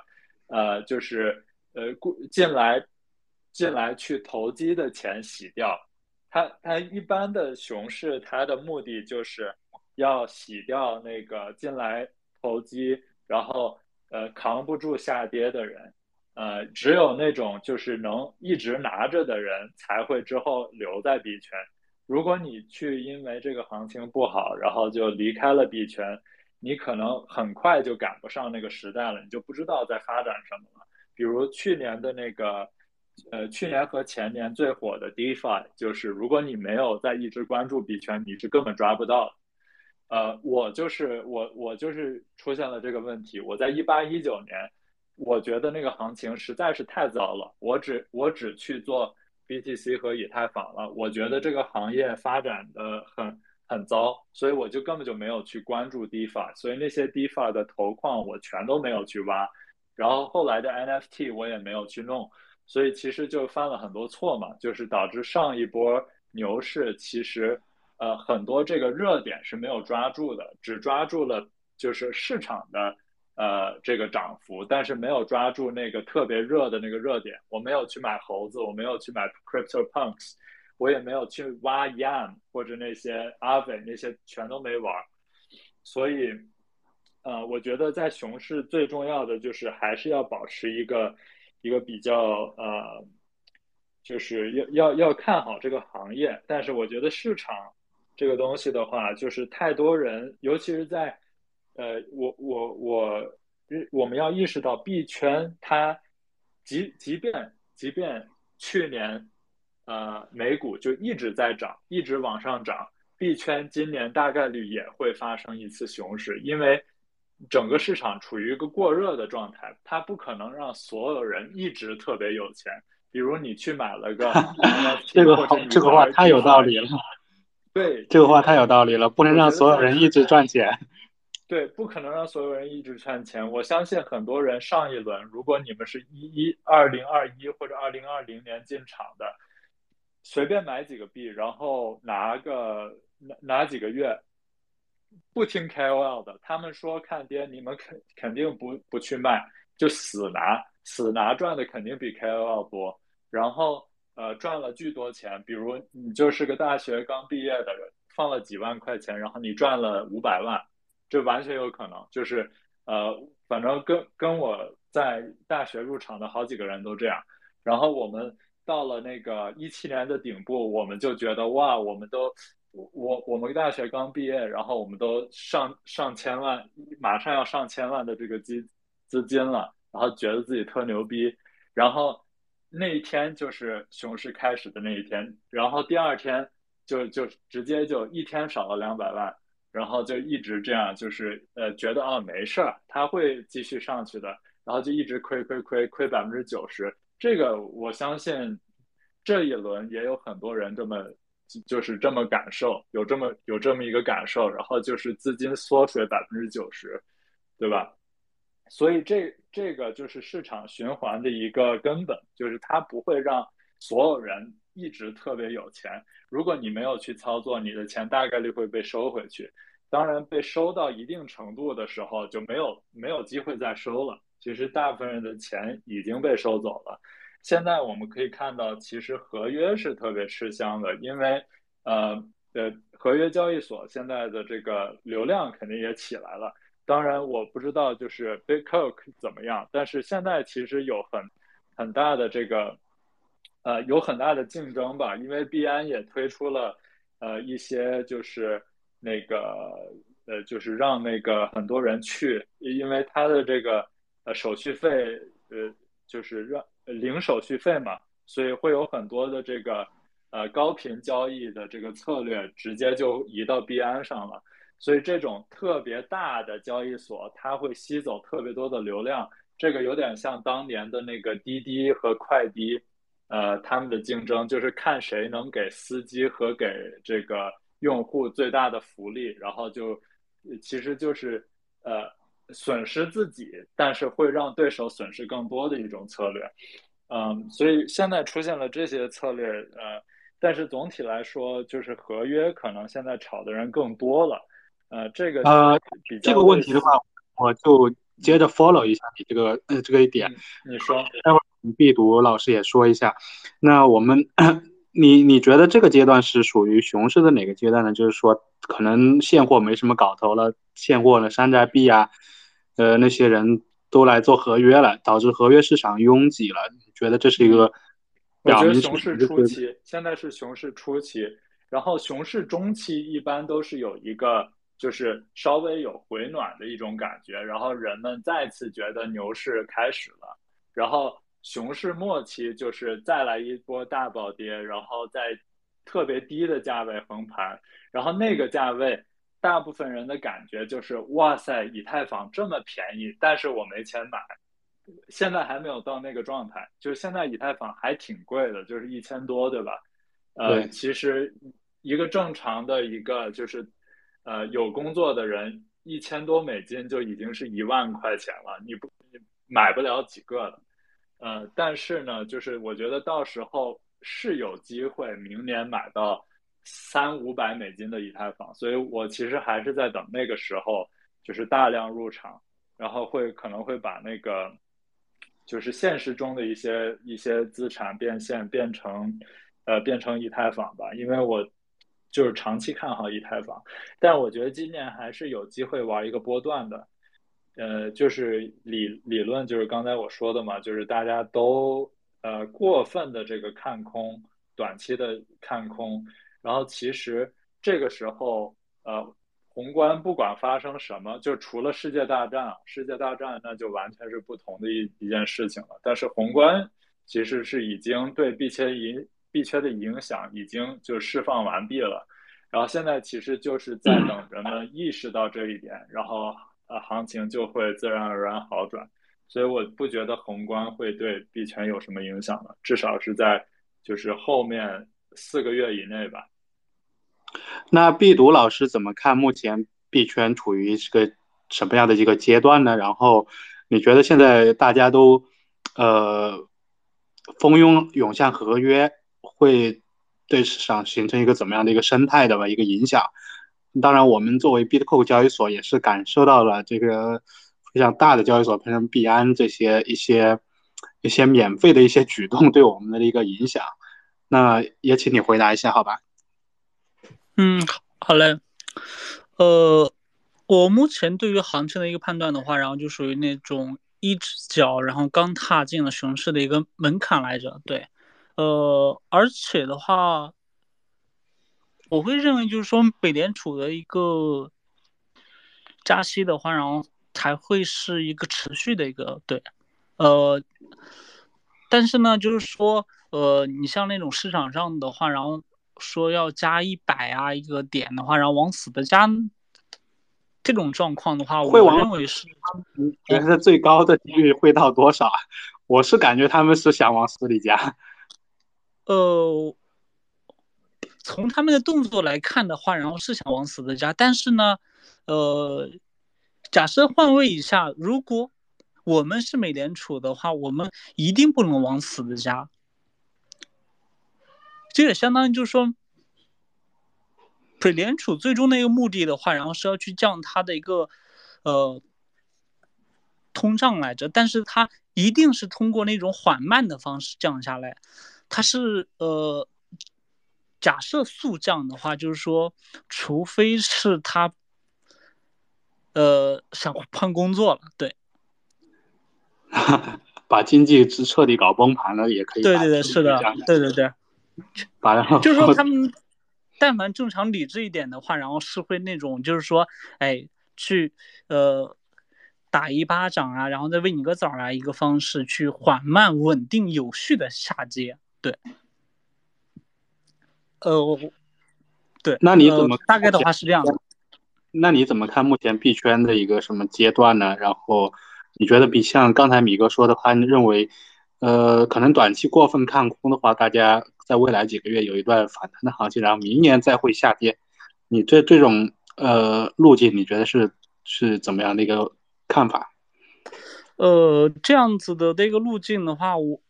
呃就是呃进来进来去投机的钱洗掉。它它一般的熊市，它的目的就是要洗掉那个进来投机，然后呃扛不住下跌的人，呃只有那种就是能一直拿着的人才会之后留在币圈。如果你去因为这个行情不好，然后就离开了币圈，你可能很快就赶不上那个时代了，你就不知道在发展什么了。比如去年的那个，呃，去年和前年最火的 DeFi，就是如果你没有在一直关注币圈，你是根本抓不到。呃，我就是我，我就是出现了这个问题。我在一八一九年，我觉得那个行情实在是太糟了，我只我只去做。BTC 和以太坊了，我觉得这个行业发展的很很糟，所以我就根本就没有去关注 DeFi，所以那些 DeFi 的头矿我全都没有去挖，然后后来的 NFT 我也没有去弄，所以其实就犯了很多错嘛，就是导致上一波牛市其实呃很多这个热点是没有抓住的，只抓住了就是市场的。呃，这个涨幅，但是没有抓住那个特别热的那个热点。我没有去买猴子，我没有去买 Crypto Punks，我也没有去挖 Yam 或者那些阿伟那些全都没玩。所以，呃，我觉得在熊市最重要的就是还是要保持一个一个比较呃，就是要要要看好这个行业。但是我觉得市场这个东西的话，就是太多人，尤其是在。呃，我我我，我们要意识到币圈它，即即便即便去年，呃，美股就一直在涨，一直往上涨，币圈今年大概率也会发生一次熊市，因为整个市场处于一个过热的状态，它不可能让所有人一直特别有钱。比如你去买了个 <laughs> 这个这个话太有道理了。对，这个话太有道理了，不能让所有人一直赚钱。<laughs> 对，不可能让所有人一直赚钱。我相信很多人上一轮，如果你们是一一二零二一或者二零二零年进场的，随便买几个币，然后拿个拿拿几个月，不听 KOL 的，他们说看跌，你们肯肯定不不去卖，就死拿，死拿赚的肯定比 KOL 多。然后呃赚了巨多钱，比如你就是个大学刚毕业的人，放了几万块钱，然后你赚了五百万。这完全有可能，就是呃，反正跟跟我在大学入场的好几个人都这样。然后我们到了那个一七年的顶部，我们就觉得哇，我们都我我们大学刚毕业，然后我们都上上千万，马上要上千万的这个资资金了，然后觉得自己特牛逼。然后那一天就是熊市开始的那一天，然后第二天就就直接就一天少了两百万。然后就一直这样，就是呃，觉得啊没事儿，他会继续上去的。然后就一直亏亏亏亏百分之九十。这个我相信，这一轮也有很多人这么就是这么感受，有这么有这么一个感受。然后就是资金缩水百分之九十，对吧？所以这这个就是市场循环的一个根本，就是它不会让所有人。一直特别有钱，如果你没有去操作，你的钱大概率会被收回去。当然，被收到一定程度的时候，就没有没有机会再收了。其实，大部分人的钱已经被收走了。现在我们可以看到，其实合约是特别吃香的，因为呃呃，合约交易所现在的这个流量肯定也起来了。当然，我不知道就是 Big Coke 怎么样，但是现在其实有很很大的这个。呃，有很大的竞争吧，因为币安也推出了，呃，一些就是那个呃，就是让那个很多人去，因为它的这个呃手续费，呃，就是让零手续费嘛，所以会有很多的这个呃高频交易的这个策略直接就移到币安上了，所以这种特别大的交易所，它会吸走特别多的流量，这个有点像当年的那个滴滴和快滴。呃，他们的竞争就是看谁能给司机和给这个用户最大的福利，然后就其实就是呃损失自己，但是会让对手损失更多的一种策略。嗯，所以现在出现了这些策略，呃，但是总体来说，就是合约可能现在炒的人更多了。呃，这个呃这个问题的话，我就接着 follow 一下你这个呃这个一点，你说待会儿。必读老师也说一下，那我们，你你觉得这个阶段是属于熊市的哪个阶段呢？就是说，可能现货没什么搞头了，现货呢，山寨币啊，呃，那些人都来做合约了，导致合约市场拥挤了。你觉得这是一个？我觉得熊市初期，现在是熊市初期，然后熊市中期一般都是有一个，就是稍微有回暖的一种感觉，然后人们再次觉得牛市开始了，然后。熊市末期就是再来一波大暴跌，然后在特别低的价位横盘，然后那个价位，大部分人的感觉就是哇塞，以太坊这么便宜，但是我没钱买。现在还没有到那个状态，就是现在以太坊还挺贵的，就是一千多，对吧？呃，其实一个正常的一个就是呃有工作的人，一千多美金就已经是一万块钱了，你不你买不了几个的。呃，但是呢，就是我觉得到时候是有机会明年买到三五百美金的以太坊，所以我其实还是在等那个时候，就是大量入场，然后会可能会把那个就是现实中的一些一些资产变现变成呃变成以太坊吧，因为我就是长期看好以太坊，但我觉得今年还是有机会玩一个波段的。呃，就是理理论，就是刚才我说的嘛，就是大家都呃过分的这个看空，短期的看空，然后其实这个时候呃宏观不管发生什么，就除了世界大战，世界大战那就完全是不同的一一件事情了。但是宏观其实是已经对币圈影币圈的影响已经就释放完毕了，然后现在其实就是在等人们意识到这一点，然后。呃，行情就会自然而然好转。所以我不觉得宏观会对币圈有什么影响了，至少是在就是后面四个月以内吧。那毕读老师怎么看目前币圈处于这个什么样的一个阶段呢？然后你觉得现在大家都呃蜂拥涌向合约，会对市场形成一个怎么样的一个生态的吧一个影响？当然，我们作为 Bitcoin 交易所也是感受到了这个。非常大的交易所，比如币安这些一些一些免费的一些举动对我们的一个影响，那也请你回答一下，好吧？嗯，好嘞。呃，我目前对于行情的一个判断的话，然后就属于那种一只脚然后刚踏进了熊市的一个门槛来着。对，呃，而且的话，我会认为就是说，美联储的一个加息的话，然后。才会是一个持续的一个对，呃，但是呢，就是说，呃，你像那种市场上的话，然后说要加一百啊一个点的话，然后往死的加，这种状况的话，我认为是，觉得最高的几率会到多少啊？我是感觉他们是想往死里加。<laughs> 呃，从他们的动作来看的话，然后是想往死的加，但是呢，呃。假设换位一下，如果我们是美联储的话，我们一定不能往死的加。这也相当于就是说，美联储最终的一个目的的话，然后是要去降它的一个呃通胀来着，但是它一定是通过那种缓慢的方式降下来。它是呃，假设速降的话，就是说，除非是它。呃，想换工作了，对，<laughs> 把经济是彻底搞崩盘了，也可以。对对对，是的，对对对，<laughs> 把然后就是说他们，但凡正常理智一点的话，然后是会那种就是说，哎，去呃打一巴掌啊，然后再喂你个枣啊，一个方式去缓慢、稳定、有序的下跌，对。呃，对，那你怎么大概的话是这样的？那你怎么看目前币圈的一个什么阶段呢？然后你觉得比像刚才米哥说的话，你认为，呃，可能短期过分看空的话，大家在未来几个月有一段反弹的行情，然后明年再会下跌。你这这种呃路径，你觉得是是怎么样的一个看法？呃，这样子的这个路径的话，我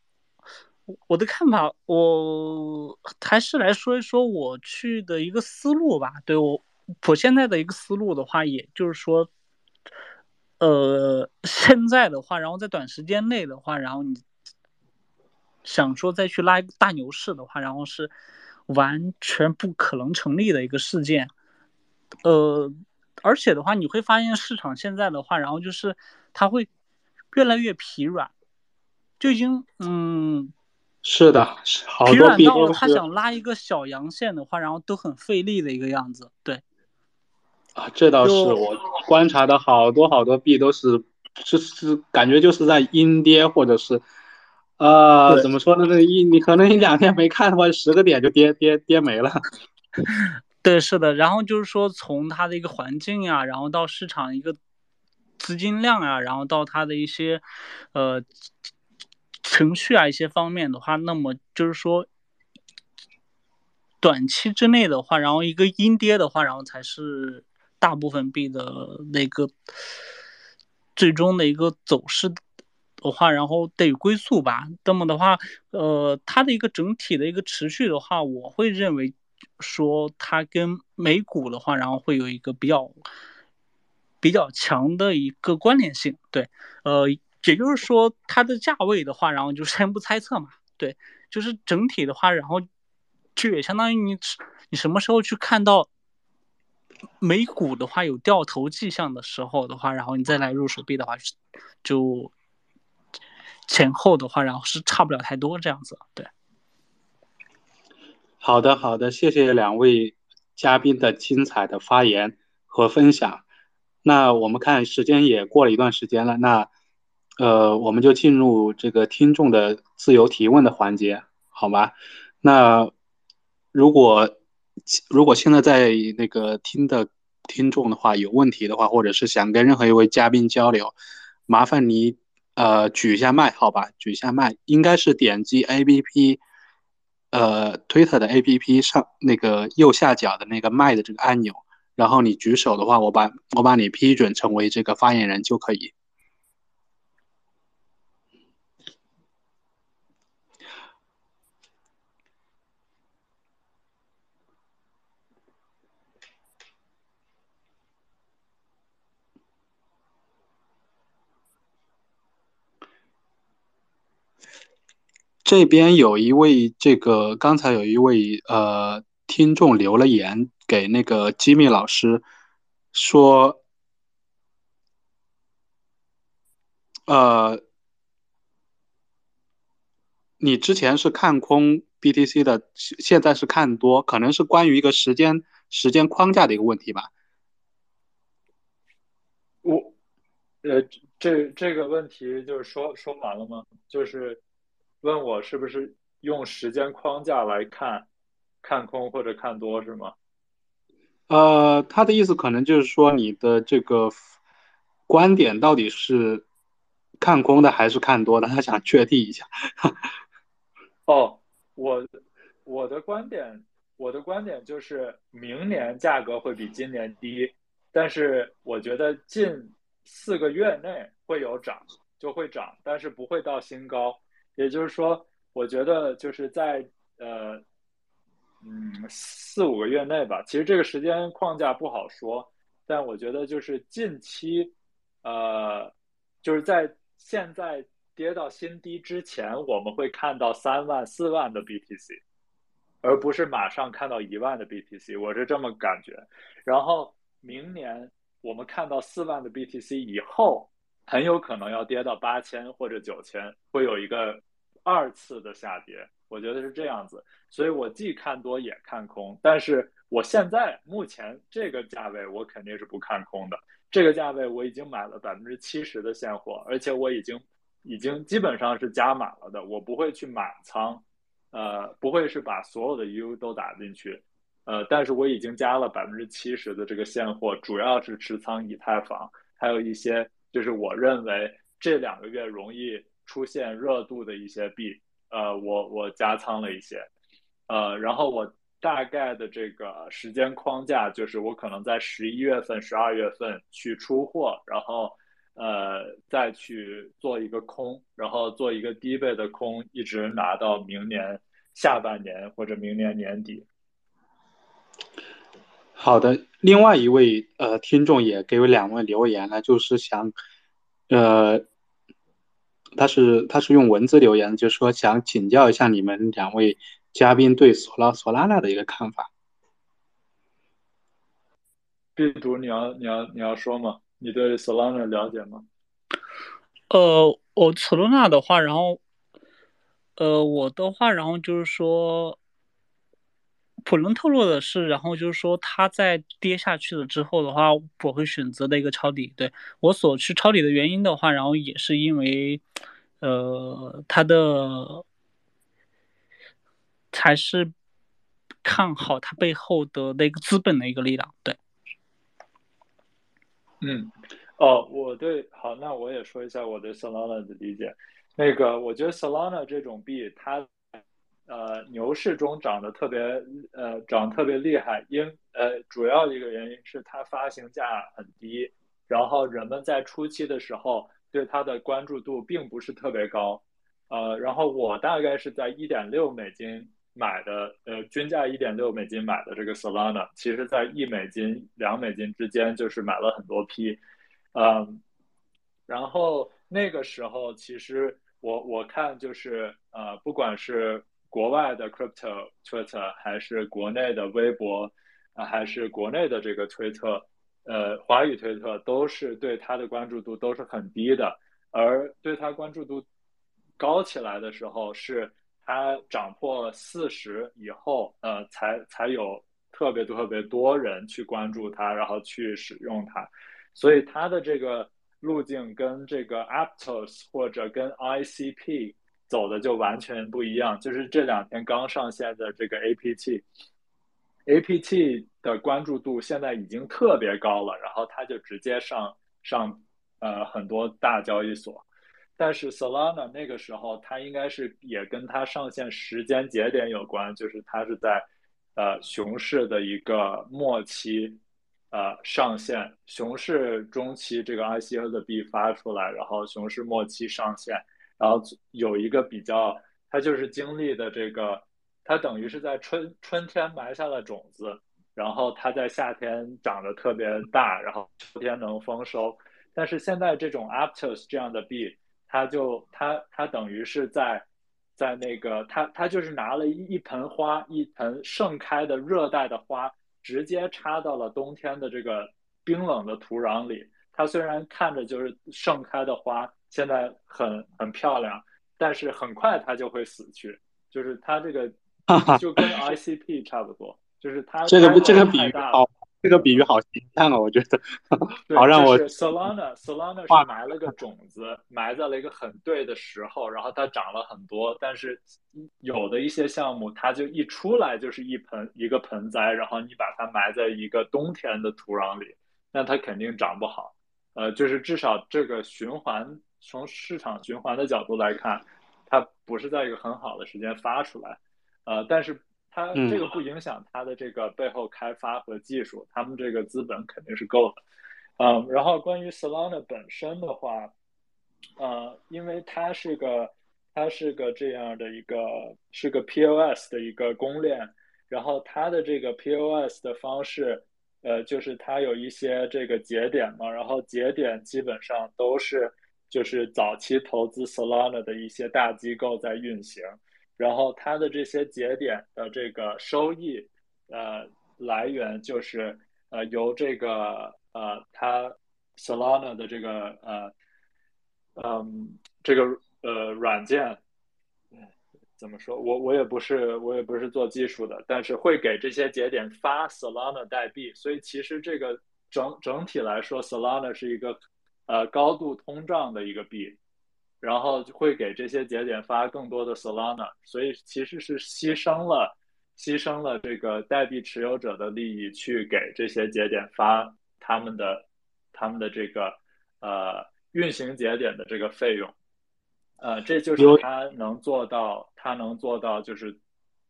我的看法，我还是来说一说我去的一个思路吧。对我。我现在的一个思路的话，也就是说，呃，现在的话，然后在短时间内的话，然后你想说再去拉一个大牛市的话，然后是完全不可能成立的一个事件。呃，而且的话，你会发现市场现在的话，然后就是它会越来越疲软，就已经嗯，是的，疲软到他想拉一个小阳线的话，然后都很费力的一个样子，对。啊，这倒是我观察的好多好多币都是，就是感觉就是在阴跌，或者是，呃，怎么说呢？那一你可能一两天没看的话，十个点就跌跌跌没了。<laughs> 对，是的。然后就是说，从它的一个环境呀，然后到市场一个资金量啊，然后到它的一些呃程序啊一些方面的话，那么就是说，短期之内的话，然后一个阴跌的话，然后才是。大部分币的那个最终的一个走势的话，然后得归宿吧。那么的话，呃，它的一个整体的一个持续的话，我会认为说它跟美股的话，然后会有一个比较比较强的一个关联性。对，呃，也就是说它的价位的话，然后就先不猜测嘛。对，就是整体的话，然后就也相当于你你什么时候去看到。美股的话有掉头迹象的时候的话，然后你再来入手币的话，就前后的话，然后是差不了太多这样子。对，好的好的，谢谢两位嘉宾的精彩的发言和分享。那我们看时间也过了一段时间了，那呃我们就进入这个听众的自由提问的环节，好吗？那如果如果现在在那个听的听众的话有问题的话，或者是想跟任何一位嘉宾交流，麻烦你呃举一下麦，好吧？举一下麦，应该是点击 A P P，呃，Twitter 的 A P P 上那个右下角的那个麦的这个按钮，然后你举手的话，我把我把你批准成为这个发言人就可以。这边有一位，这个刚才有一位呃听众留了言给那个吉米老师，说，呃，你之前是看空 BTC 的，现在是看多，可能是关于一个时间时间框架的一个问题吧。我，呃，这这个问题就是说说完了吗？就是。问我是不是用时间框架来看，看空或者看多是吗？呃，他的意思可能就是说你的这个观点到底是看空的还是看多的，他想确定一下。哦，我我的观点，我的观点就是明年价格会比今年低，但是我觉得近四个月内会有涨，就会涨，但是不会到新高。也就是说，我觉得就是在呃，嗯，四五个月内吧。其实这个时间框架不好说，但我觉得就是近期，呃，就是在现在跌到新低之前，我们会看到三万、四万的 BTC，而不是马上看到一万的 BTC。我是这么感觉。然后明年我们看到四万的 BTC 以后。很有可能要跌到八千或者九千，会有一个二次的下跌，我觉得是这样子。所以我既看多也看空，但是我现在目前这个价位我肯定是不看空的。这个价位我已经买了百分之七十的现货，而且我已经已经基本上是加满了的，我不会去满仓，呃，不会是把所有的 U 都打进去，呃，但是我已经加了百分之七十的这个现货，主要是持仓以太坊，还有一些。就是我认为这两个月容易出现热度的一些币，呃，我我加仓了一些，呃，然后我大概的这个时间框架就是我可能在十一月份、十二月份去出货，然后呃再去做一个空，然后做一个低倍的空，一直拿到明年下半年或者明年年底。好的，另外一位呃听众也给我两位留言了，就是想，呃，他是他是用文字留言，就是说想请教一下你们两位嘉宾对索拉索拉纳的一个看法。病毒，你要你要你要说吗？你对索拉纳了解吗？呃，我索拉纳的话，然后，呃，我的话，然后就是说。普伦透露的是，然后就是说，它在跌下去了之后的话，我会选择的一个抄底。对我所去抄底的原因的话，然后也是因为，呃，它的才是看好它背后的那个资本的一个力量。对，嗯，哦，我对，好，那我也说一下我对 Solana 的理解。那个，我觉得 Solana 这种币，它。呃，牛市中涨得特别，呃，涨特别厉害，因呃，主要一个原因是它发行价很低，然后人们在初期的时候对它的关注度并不是特别高，呃，然后我大概是在一点六美金买的，呃，均价一点六美金买的这个 Solana，其实在一美金、两美金之间就是买了很多批，嗯，然后那个时候其实我我看就是呃，不管是国外的 crypto Twitter 还是国内的微博啊，还是国内的这个推特，呃，华语推特都是对它的关注度都是很低的，而对它关注度高起来的时候，是它涨破四十以后，呃，才才有特别特别多人去关注它，然后去使用它，所以它的这个路径跟这个 Aptos 或者跟 ICP。走的就完全不一样，就是这两天刚上线的这个 APT，APT 的关注度现在已经特别高了，然后它就直接上上呃很多大交易所。但是 Solana 那个时候，它应该是也跟它上线时间节点有关，就是它是在呃熊市的一个末期呃上线，熊市中期这个 ICO 的币发出来，然后熊市末期上线，然后有一个比较，它就是经历的这个，它等于是在春春天埋下了种子，然后它在夏天长得特别大，然后秋天能丰收。但是现在这种 Aptos 这样的币。他就他他等于是在，在那个他他就是拿了一一盆花，一盆盛开的热带的花，直接插到了冬天的这个冰冷的土壤里。它虽然看着就是盛开的花，现在很很漂亮，但是很快它就会死去。就是它这个就跟 ICP 差不多，就是它这个这个比喻好。这个比喻好形象啊，我觉得，好让我。Solana Solana 是埋了个种子，埋在了一个很对的时候，然后它长了很多。但是有的一些项目，它就一出来就是一盆一个盆栽，然后你把它埋在一个冬天的土壤里，那它肯定长不好。呃，就是至少这个循环，从市场循环的角度来看，它不是在一个很好的时间发出来。呃，但是。它这个不影响它的这个背后开发和技术，他们这个资本肯定是够的。嗯，然后关于 Solana 本身的话，呃，因为它是个它是个这样的一个是个 POS 的一个公链，然后它的这个 POS 的方式，呃，就是它有一些这个节点嘛，然后节点基本上都是就是早期投资 Solana 的一些大机构在运行。然后它的这些节点的这个收益，呃，来源就是呃由这个呃它 Solana 的这个呃嗯这个呃软件，怎么说？我我也不是我也不是做技术的，但是会给这些节点发 Solana 代币，所以其实这个整整体来说，Solana 是一个呃高度通胀的一个币。然后会给这些节点发更多的 Solana，所以其实是牺牲了牺牲了这个代币持有者的利益，去给这些节点发他们的他们的这个呃运行节点的这个费用，呃，这就是它能做到，它能做到就是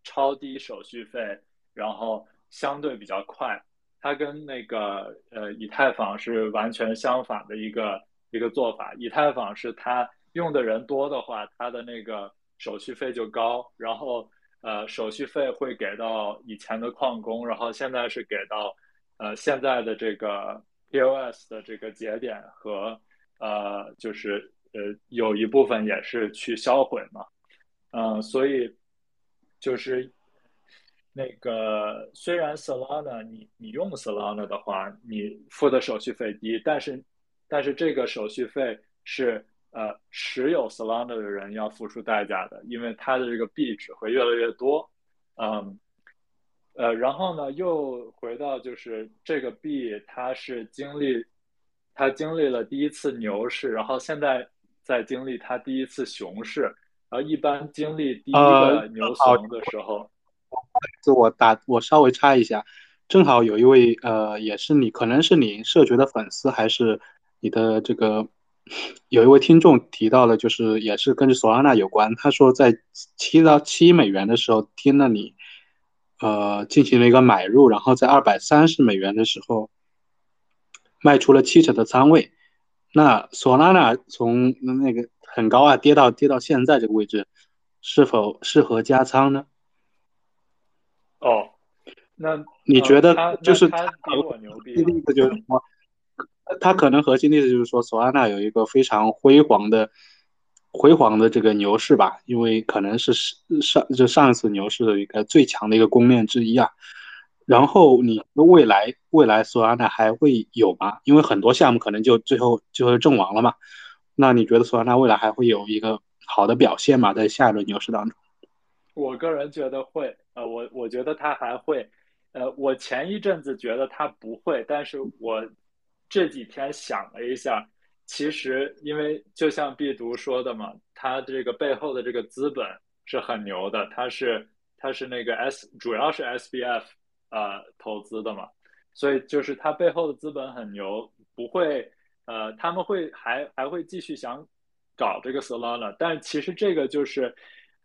超低手续费，然后相对比较快。它跟那个呃以太坊是完全相反的一个一个做法，以太坊是它。用的人多的话，它的那个手续费就高，然后呃手续费会给到以前的矿工，然后现在是给到呃现在的这个 POS 的这个节点和呃就是呃有一部分也是去销毁嘛，嗯，所以就是那个虽然 Solana 你你用 Solana 的话，你付的手续费低，但是但是这个手续费是。呃，持有 Solana 的人要付出代价的，因为它的这个币只会越来越多。嗯，呃，然后呢，又回到就是这个币，它是经历，它经历了第一次牛市，然后现在在经历它第一次熊市。然后一般经历第一个牛熊的时候，是我打我稍微插一下，正好有一位呃，也是你，可能是你社群的粉丝，还是你的这个。有一位听众提到了，就是也是跟索拉纳有关。他说，在七到七美元的时候听了你，呃，进行了一个买入，然后在二百三十美元的时候卖出了七成的仓位。那索拉纳从那个很高啊跌到跌到现在这个位置，是否适合加仓呢？哦，那你觉得就是他比我牛逼？第一个就是说。他可能核心的意思就是说，索拉纳有一个非常辉煌的、辉煌的这个牛市吧，因为可能是上就上一次牛市的一个最强的一个公链之一啊。然后你未来未来索拉纳还会有吗？因为很多项目可能就最后就会阵亡了嘛。那你觉得索拉纳未来还会有一个好的表现吗？在下一轮牛市当中？我个人觉得会，呃，我我觉得它还会，呃，我前一阵子觉得它不会，但是我。这几天想了一下，其实因为就像毕读说的嘛，他这个背后的这个资本是很牛的，他是他是那个 S 主要是 SBF 呃投资的嘛，所以就是它背后的资本很牛，不会呃他们会还还会继续想搞这个 Solana，但其实这个就是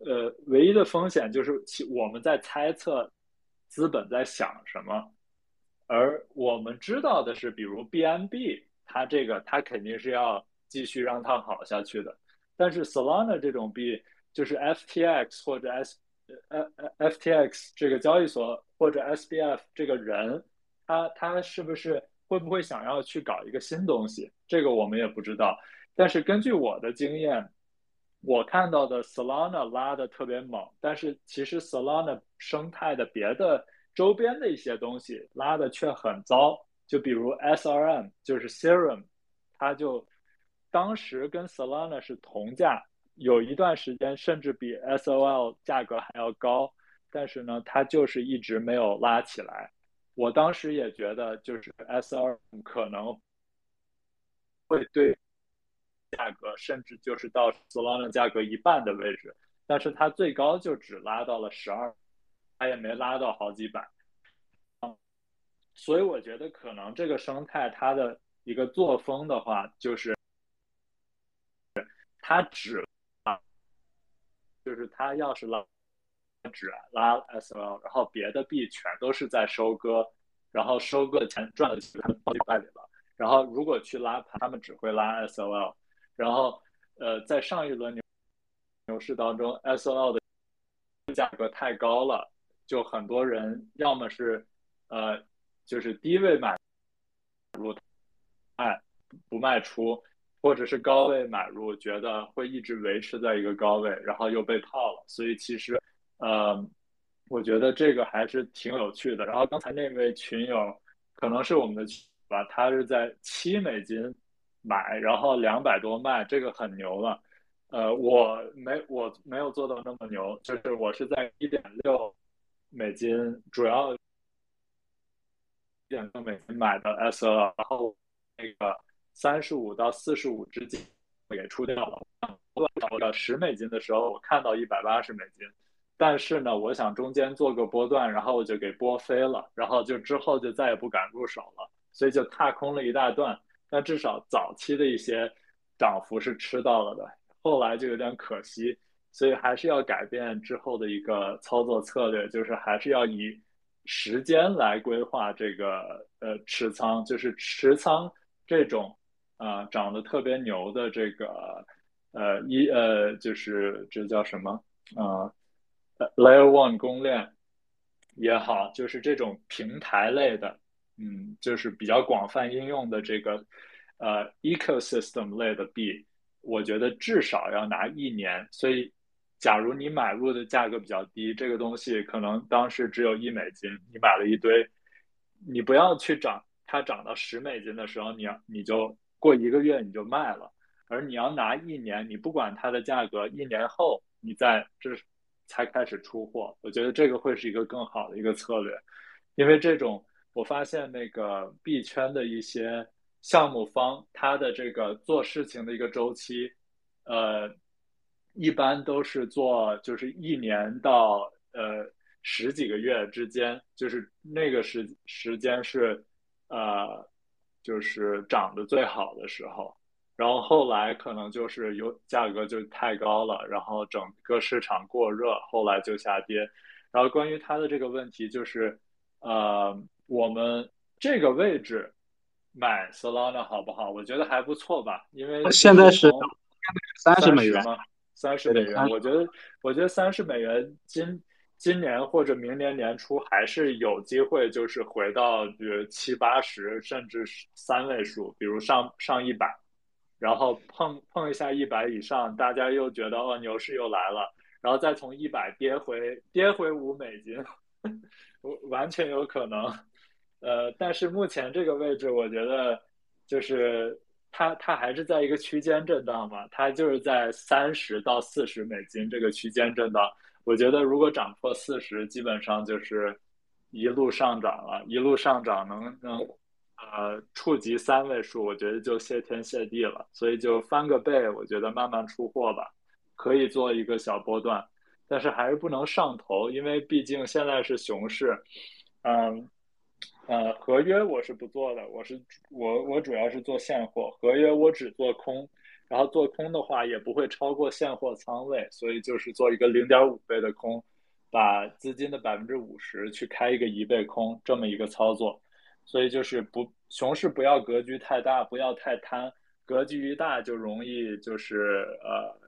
呃唯一的风险就是其我们在猜测资本在想什么，而我们知道的是，比如 BNB 它这个它肯定是要继续让它好下去的，但是 Solana 这种币就是 FTX 或者 S 呃 FTX 这个交易所或者 SBF 这个人，他他是不是会不会想要去搞一个新东西？这个我们也不知道。但是根据我的经验，我看到的 Solana 拉的特别猛，但是其实 Solana 生态的别的周边的一些东西拉的却很糟。就比如 SRM，就是 Serum，它就当时跟 Solana 是同价。有一段时间甚至比 SOL 价格还要高，但是呢，它就是一直没有拉起来。我当时也觉得，就是 SR 可能会对价格，甚至就是到 Solana 价格一半的位置，但是它最高就只拉到了十二，它也没拉到好几百。所以我觉得可能这个生态它的一个作风的话，就是它只。就是他要是拉只拉 SOL，然后别的币全都是在收割，然后收割的钱赚的钱到底袋里了。然后如果去拉盘，他们只会拉 SOL。然后呃，在上一轮牛牛市当中，SOL 的价格太高了，就很多人要么是呃就是低位买入，哎不卖出。或者是高位买入，觉得会一直维持在一个高位，然后又被套了，所以其实，呃，我觉得这个还是挺有趣的。然后刚才那位群友可能是我们的吧，他是在七美金买，然后两百多卖，这个很牛了。呃，我没我没有做到那么牛，就是我是在一点六美金，主要一点六美金买的 S L，然后那个。三十五到四十五之间给出掉了。到了十美金的时候，我看到一百八十美金，但是呢，我想中间做个波段，然后我就给波飞了，然后就之后就再也不敢入手了，所以就踏空了一大段。但至少早期的一些涨幅是吃到了的，后来就有点可惜，所以还是要改变之后的一个操作策略，就是还是要以时间来规划这个呃持仓，就是持仓这种。啊，长得特别牛的这个，呃，一呃，就是这叫什么？啊，Layer One 公链也好，就是这种平台类的，嗯，就是比较广泛应用的这个，呃，ecosystem 类的币，我觉得至少要拿一年。所以，假如你买入的价格比较低，这个东西可能当时只有一美金，你买了一堆，你不要去涨，它涨到十美金的时候，你要你就。过一个月你就卖了，而你要拿一年，你不管它的价格，一年后你再这才开始出货。我觉得这个会是一个更好的一个策略，因为这种我发现那个币圈的一些项目方，他的这个做事情的一个周期，呃，一般都是做就是一年到呃十几个月之间，就是那个时时间是呃。就是涨得最好的时候，然后后来可能就是有价格就太高了，然后整个市场过热，后来就下跌。然后关于它的这个问题，就是呃，我们这个位置买 Solana 好不好？我觉得还不错吧，因为现在是三十美元吗？三十美元，我觉得我觉得三十美元今。今年或者明年年初还是有机会，就是回到呃七八十，甚至三位数，比如上上一百，然后碰碰一下一百以上，大家又觉得哦牛市又来了，然后再从一百跌回跌回五美金，<laughs> 完全有可能。呃，但是目前这个位置，我觉得就是它它还是在一个区间震荡嘛，它就是在三十到四十美金这个区间震荡。我觉得如果涨破四十，基本上就是一路上涨了，一路上涨能能呃触及三位数，我觉得就谢天谢地了。所以就翻个倍，我觉得慢慢出货吧，可以做一个小波段，但是还是不能上头，因为毕竟现在是熊市，嗯，呃，合约我是不做的，我是我我主要是做现货，合约我只做空，然后做空的话也不会超过现货仓位，所以就是做一个零点五倍的空，把资金的百分之五十去开一个一倍空这么一个操作，所以就是不熊市不要格局太大，不要太贪，格局一大就容易就是呃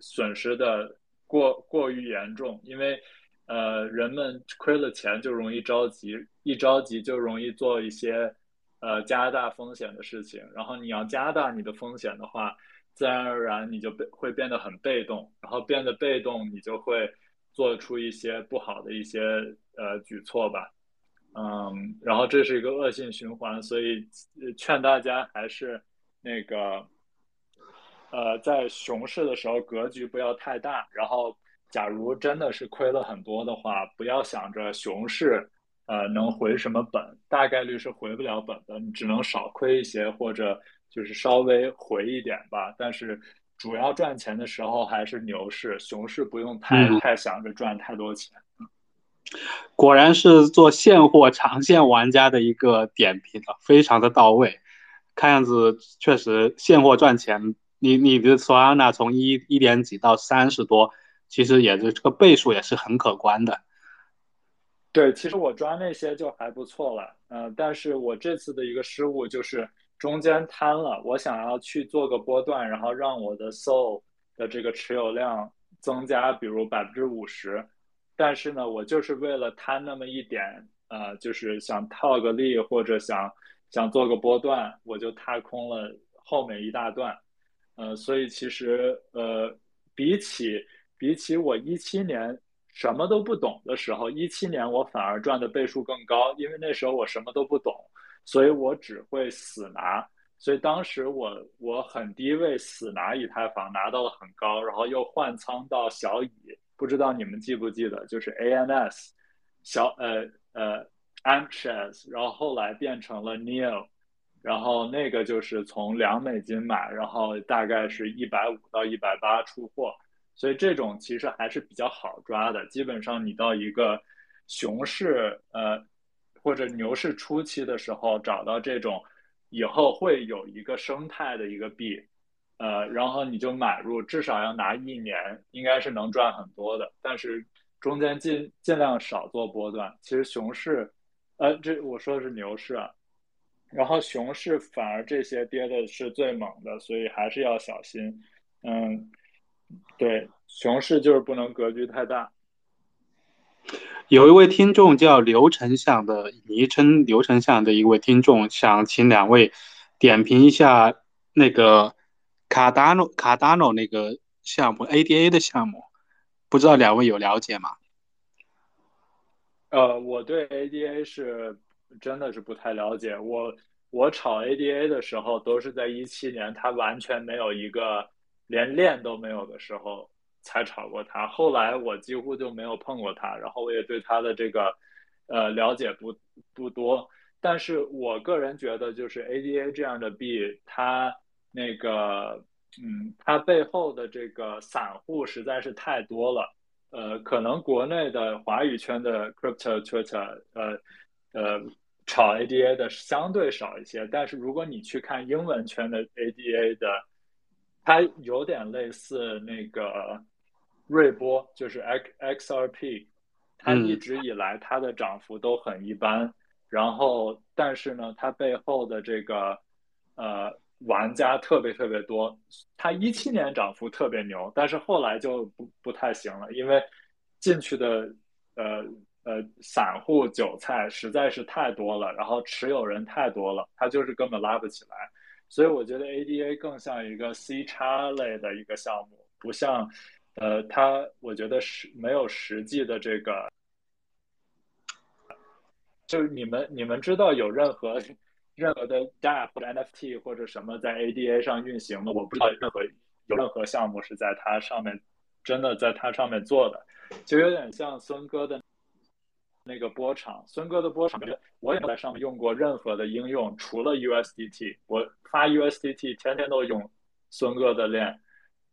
损失的过过于严重，因为。呃，人们亏了钱就容易着急，一着急就容易做一些呃加大风险的事情。然后你要加大你的风险的话，自然而然你就被会变得很被动，然后变得被动，你就会做出一些不好的一些呃举措吧。嗯，然后这是一个恶性循环，所以劝大家还是那个呃在熊市的时候格局不要太大，然后。假如真的是亏了很多的话，不要想着熊市，呃，能回什么本，大概率是回不了本的，你只能少亏一些，或者就是稍微回一点吧。但是主要赚钱的时候还是牛市，熊市不用太太想着赚太多钱。果然是做现货长线玩家的一个点评啊，非常的到位。看样子确实现货赚钱，你你的索安娜从一一点几到三十多。其实也是这个倍数也是很可观的，对，其实我抓那些就还不错了，嗯，但是我这次的一个失误就是中间贪了，我想要去做个波段，然后让我的 soul 的这个持有量增加，比如百分之五十，但是呢，我就是为了贪那么一点，呃，就是想套个利或者想想做个波段，我就踏空了后面一大段，呃，所以其实呃，比起比起我一七年什么都不懂的时候，一七年我反而赚的倍数更高，因为那时候我什么都不懂，所以我只会死拿，所以当时我我很低位死拿以太坊拿到了很高，然后又换仓到小乙，不知道你们记不记得，就是 ANS 小呃呃 Anxious，然后后来变成了 Neo，然后那个就是从两美金买，然后大概是一百五到一百八出货。所以这种其实还是比较好抓的，基本上你到一个熊市呃或者牛市初期的时候找到这种以后会有一个生态的一个币，呃，然后你就买入，至少要拿一年，应该是能赚很多的。但是中间尽尽量少做波段。其实熊市，呃，这我说的是牛市啊，然后熊市反而这些跌的是最猛的，所以还是要小心，嗯。对，熊市就是不能格局太大。有一位听众叫刘丞相的昵称，刘丞相的一位听众想请两位点评一下那个卡达诺卡达诺那个项目 ADA 的项目，不知道两位有了解吗？呃，我对 ADA 是真的是不太了解。我我炒 ADA 的时候都是在一七年，它完全没有一个。连链都没有的时候才炒过它，后来我几乎就没有碰过它，然后我也对它的这个呃了解不不多，但是我个人觉得就是 ADA 这样的币，它那个嗯，它背后的这个散户实在是太多了，呃，可能国内的华语圈的 crypto Twitter 呃呃炒 ADA 的相对少一些，但是如果你去看英文圈的 ADA 的。它有点类似那个瑞波，就是 X XRP，它一直以来它的涨幅都很一般，然后但是呢，它背后的这个呃玩家特别特别多，它一七年涨幅特别牛，但是后来就不不太行了，因为进去的呃呃散户韭菜实在是太多了，然后持有人太多了，它就是根本拉不起来。所以我觉得 ADA 更像一个 C 叉类的一个项目，不像，呃，它我觉得是没有实际的这个，就是你们你们知道有任何任何的 DApp 或者 NFT 或者什么在 ADA 上运行的，我不知道任何有任何项目是在它上面真的在它上面做的，就有点像孙哥的。那个波场，孙哥的波场，我也在上面用过任何的应用，除了 USDT，我发 USDT 天天都用孙哥的链，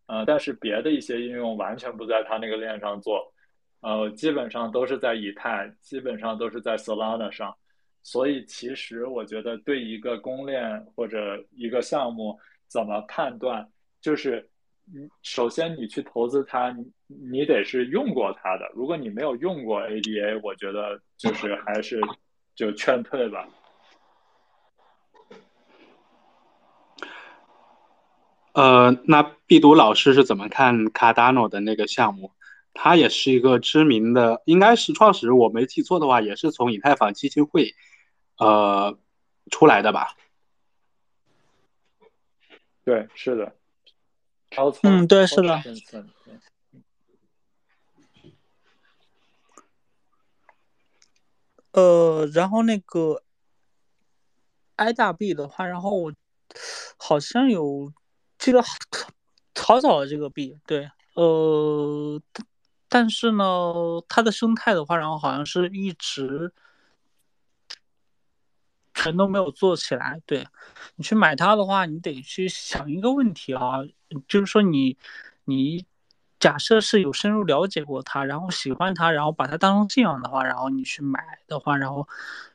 呃，但是别的一些应用完全不在他那个链上做，呃，基本上都是在以太，基本上都是在 Solana 上。所以其实我觉得，对一个公链或者一个项目怎么判断，就是你首先你去投资它，你你得是用过它的。如果你没有用过 ADA，我觉得就是还是就劝退吧。呃，那必读老师是怎么看 Cardano 的那个项目？他也是一个知名的，应该是创始人，我没记错的话，也是从以太坊基金会呃出来的吧？对，是的。嗯，对，是的。呃，然后那个 i 大 B 的话，然后我好像有。这个好早的这个币，对，呃，但是呢，它的生态的话，然后好像是一直全都没有做起来。对你去买它的话，你得去想一个问题啊，就是说你你假设是有深入了解过它，然后喜欢它，然后把它当成信仰的话，然后你去买的话，然后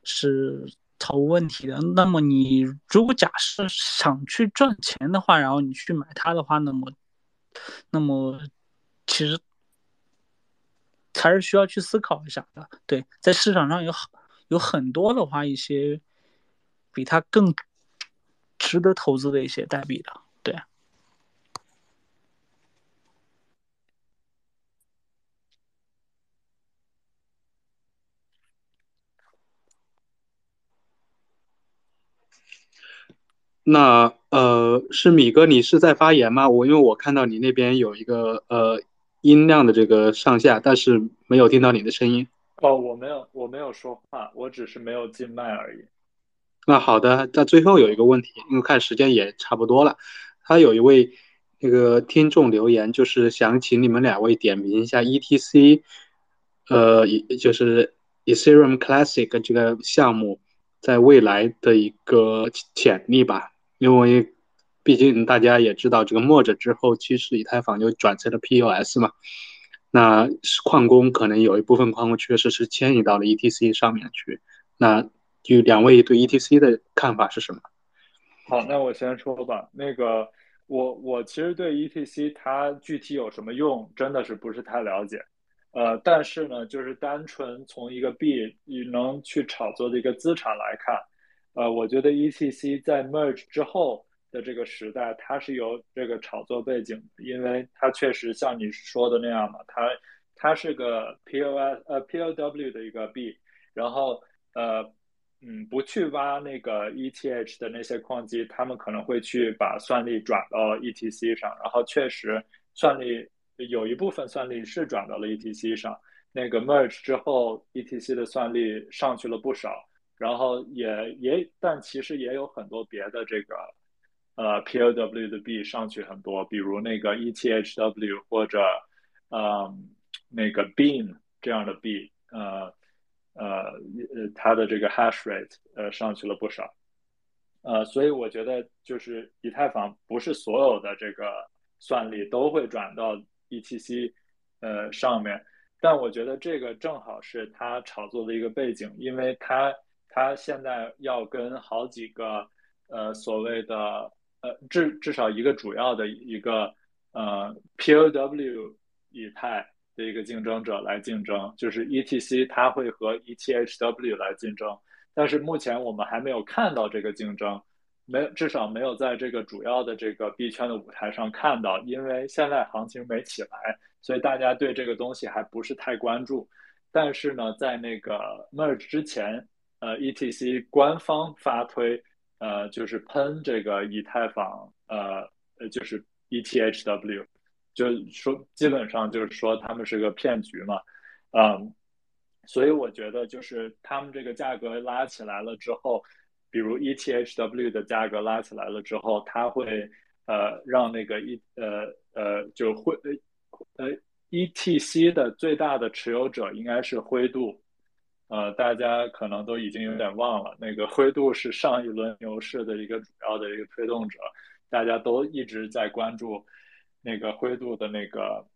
是。毫无问题的。那么你如果假设想去赚钱的话，然后你去买它的话，那么，那么其实还是需要去思考一下的。对，在市场上有很有很多的话，一些比它更值得投资的一些代币的。对。那呃，是米哥，你是在发言吗？我因为我看到你那边有一个呃音量的这个上下，但是没有听到你的声音。哦，我没有，我没有说话，我只是没有进麦而已。那好的，在最后有一个问题，因为看时间也差不多了，他有一位那个听众留言，就是想请你们两位点评一下 ETC，呃，就是 Ethereum Classic 这个项目在未来的一个潜力吧。因为毕竟大家也知道，这个墨者之后，其实以太坊就转成了 POS 嘛。那矿工可能有一部分矿工确实是迁移到了 ETC 上面去。那就两位对 ETC 的看法是什么？好，那我先说吧。那个，我我其实对 ETC 它具体有什么用，真的是不是太了解。呃，但是呢，就是单纯从一个币你能去炒作的一个资产来看。呃，我觉得 ETC 在 merge 之后的这个时代，它是有这个炒作背景，因为它确实像你说的那样嘛，它它是个 POS 呃 POW 的一个币，然后呃嗯不去挖那个 ETH 的那些矿机，他们可能会去把算力转到 ETC 上，然后确实算力有一部分算力是转到了 ETC 上，那个 merge 之后 ETC 的算力上去了不少。然后也也，但其实也有很多别的这个，呃，POW 的币上去很多，比如那个 ETHW 或者，呃，那个 Beam 这样的币，呃，呃，呃它的这个 Hash Rate 呃上去了不少，呃，所以我觉得就是以太坊不是所有的这个算力都会转到 ETC 呃上面，但我觉得这个正好是它炒作的一个背景，因为它。它现在要跟好几个呃所谓的呃至至少一个主要的一个呃 POW 以太的一个竞争者来竞争，就是 ETC 它会和 ETHW 来竞争，但是目前我们还没有看到这个竞争，没有至少没有在这个主要的这个币圈的舞台上看到，因为现在行情没起来，所以大家对这个东西还不是太关注。但是呢，在那个 Merge 之前。呃，ETC 官方发推，呃，就是喷这个以太坊，呃，呃，就是 ETHW，就说基本上就是说他们是个骗局嘛，嗯，所以我觉得就是他们这个价格拉起来了之后，比如 ETHW 的价格拉起来了之后，它会呃让那个一呃呃就会呃 ETC 的最大的持有者应该是灰度。呃，大家可能都已经有点忘了，那个灰度是上一轮牛市的一个主要的一个推动者，大家都一直在关注那个灰度的那个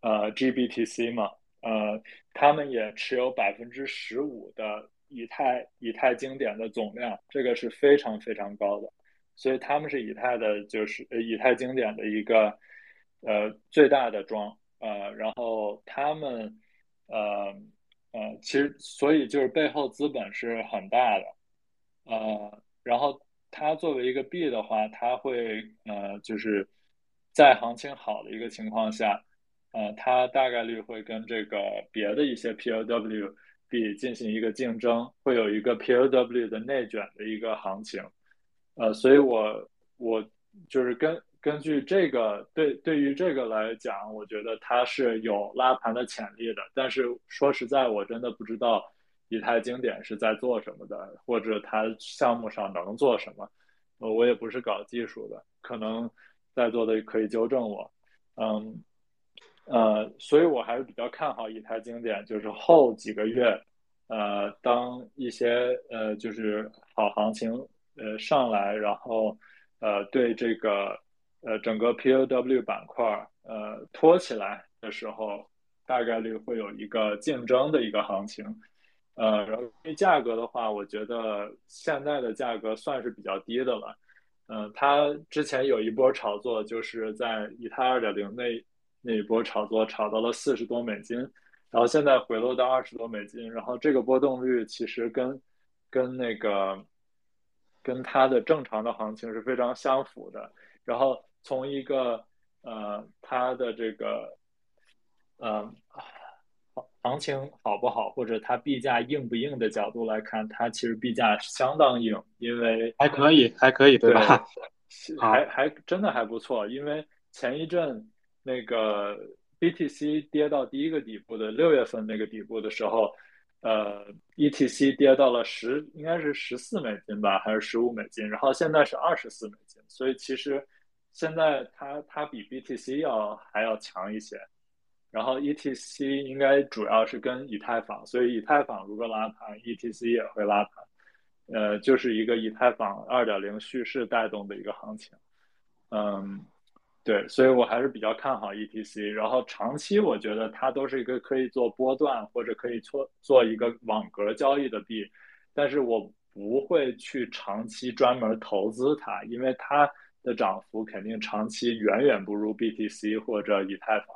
呃 GBTC 嘛，呃，他们也持有百分之十五的以太以太经典的总量，这个是非常非常高的，所以他们是以太的，就是以太经典的一个呃最大的庄，呃，然后他们呃呃，其实所以就是背后资本是很大的，呃，然后它作为一个币的话，它会呃就是在行情好的一个情况下。呃，它大概率会跟这个别的一些 POW 币进行一个竞争，会有一个 POW 的内卷的一个行情。呃，所以我我就是根根据这个对对于这个来讲，我觉得它是有拉盘的潜力的。但是说实在，我真的不知道以太经典是在做什么的，或者它项目上能做什么。呃，我也不是搞技术的，可能在座的可以纠正我。嗯。呃，所以我还是比较看好以太经典，就是后几个月，呃，当一些呃就是好行情呃上来，然后呃对这个呃整个 POW 板块呃托起来的时候，大概率会有一个竞争的一个行情，呃，然后价格的话，我觉得现在的价格算是比较低的了，嗯，它之前有一波炒作，就是在以太二点零那。那一波炒作炒到了四十多美金，然后现在回落到二十多美金，然后这个波动率其实跟跟那个跟它的正常的行情是非常相符的。然后从一个呃它的这个呃行情好不好，或者它币价硬不硬的角度来看，它其实币价相当硬，因为还可以还可以对吧？<laughs> 还还真的还不错，因为前一阵。那个 BTC 跌到第一个底部的六月份那个底部的时候，呃，ETC 跌到了十，应该是十四美金吧，还是十五美金？然后现在是二十四美金，所以其实现在它它比 BTC 要还要强一些。然后 ETC 应该主要是跟以太坊，所以以太坊如果拉盘，ETC 也会拉盘。呃，就是一个以太坊二点零叙事带动的一个行情，嗯。对，所以我还是比较看好 ETC。然后长期我觉得它都是一个可以做波段或者可以做做一个网格交易的币，但是我不会去长期专门投资它，因为它的涨幅肯定长期远远不如 BTC 或者以太坊。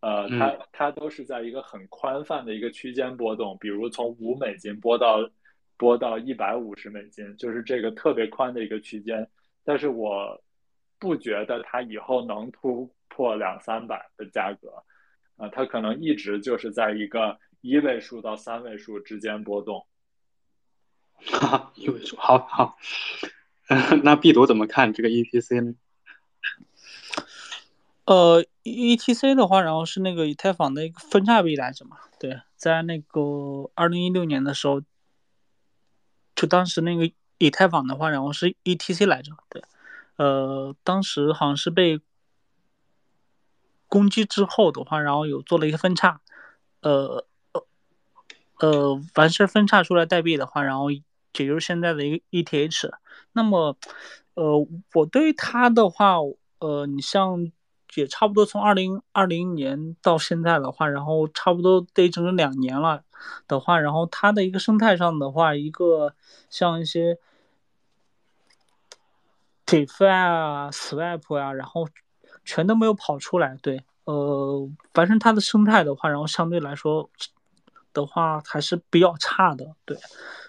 呃，它它都是在一个很宽泛的一个区间波动，比如从五美金波到波到一百五十美金，就是这个特别宽的一个区间。但是我。不觉得它以后能突破两三百的价格，啊，它可能一直就是在一个一位数到三位数之间波动。哈，<laughs> 一位数，好好。<laughs> 那 B 读怎么看这个 EPC 呢？呃，ETC 的话，然后是那个以太坊的一个分叉币来着嘛？对，在那个二零一六年的时候，就当时那个以太坊的话，然后是 ETC 来着，对。呃，当时好像是被攻击之后的话，然后有做了一个分叉，呃呃呃，完事分叉出来代币的话，然后也就是现在的一个 ETH。那么，呃，我对它的话，呃，你像也差不多从二零二零年到现在的话，然后差不多得整整两年了的话，然后它的一个生态上的话，一个像一些。defi 啊，swap 啊，然后全都没有跑出来。对，呃，反正它的生态的话，然后相对来说的话还是比较差的。对，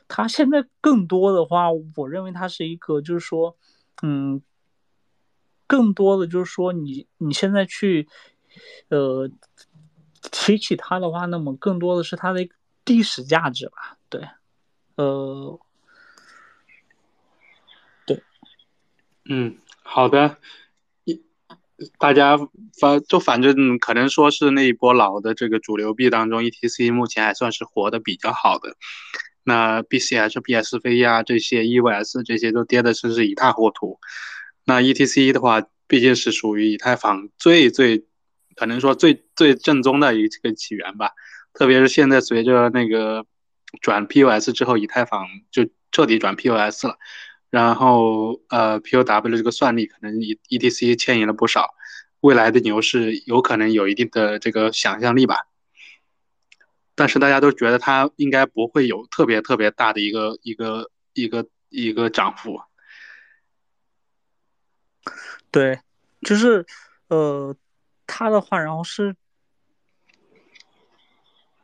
它现在更多的话，我认为它是一个，就是说，嗯，更多的就是说，你你现在去，呃，提起它的话，那么更多的是它的历史价值吧。对，呃。对嗯，好的，一大家反就反正可能说是那一波老的这个主流币当中，ETC 目前还算是活的比较好的。那 BCH、BSV 啊这些 EVS 这些都跌的真是一塌糊涂。那 ETC 的话，毕竟是属于以太坊最最可能说最最正宗的一个起源吧。特别是现在随着那个转 POS 之后，以太坊就彻底转 POS 了。然后，呃，POW 的这个算力可能 E ETC 牵引了不少，未来的牛市有可能有一定的这个想象力吧。但是大家都觉得它应该不会有特别特别大的一个一个一个一个涨幅。对，就是呃，它的话，然后是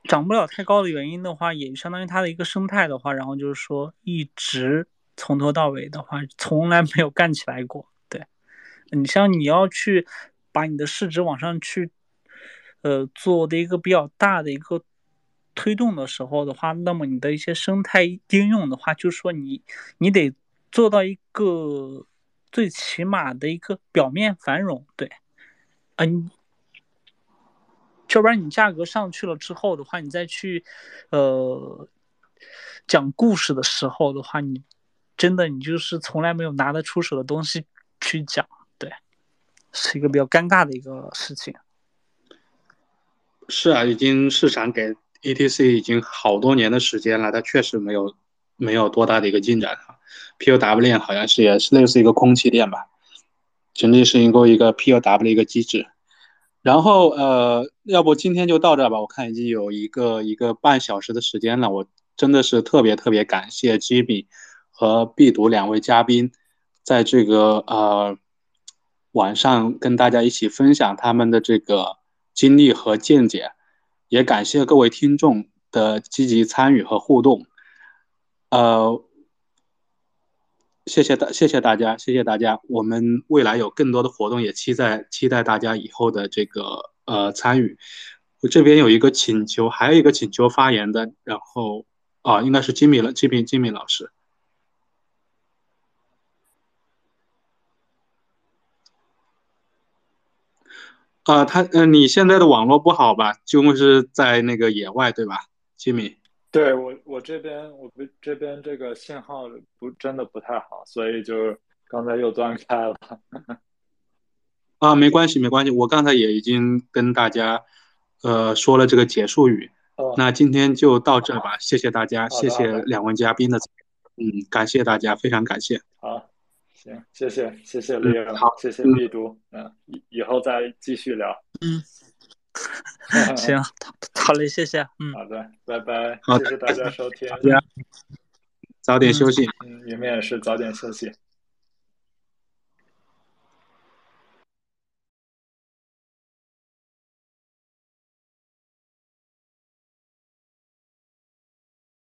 涨不了太高的原因的话，也相当于它的一个生态的话，然后就是说一直从头到尾的话，从来没有干起来过。对，你像你要去把你的市值往上去，呃，做的一个比较大的一个推动的时候的话，那么你的一些生态应用的话，就是说你你得做到一个。最起码的一个表面繁荣，对，嗯，要不然你价格上去了之后的话，你再去，呃，讲故事的时候的话，你真的你就是从来没有拿得出手的东西去讲，对，是一个比较尴尬的一个事情。是啊，已经市场给 ETC 已经好多年的时间了，它确实没有没有多大的一个进展啊。POW 链好像是也是类似一个空气链吧，曾经是一个一个 POW 的一个机制。然后呃，要不今天就到这吧，我看已经有一个一个半小时的时间了。我真的是特别特别感谢 Jimmy 和必读两位嘉宾，在这个呃晚上跟大家一起分享他们的这个经历和见解，也感谢各位听众的积极参与和互动，呃。谢谢大，谢谢大家，谢谢大家。我们未来有更多的活动，也期待期待大家以后的这个呃参与。我这边有一个请求，还有一个请求发言的，然后啊，应该是金米了，金米金米老师。啊，他嗯，你现在的网络不好吧？就是在那个野外对吧，金米？对我，我这边我这边这个信号不真的不太好，所以就刚才又断开了。<laughs> 啊，没关系，没关系，我刚才也已经跟大家呃说了这个结束语。哦。那今天就到这吧，谢谢大家，谢谢两位嘉宾的，嗯，感谢大家，非常感谢。好，行，谢谢，谢谢李阳，好，谢谢丽都，嗯，以以后再继续聊。嗯。<laughs> 行，好嘞，谢谢。嗯，好的，拜拜。好，谢谢大家收听。大家早点休息。嗯，你们也是早点休息。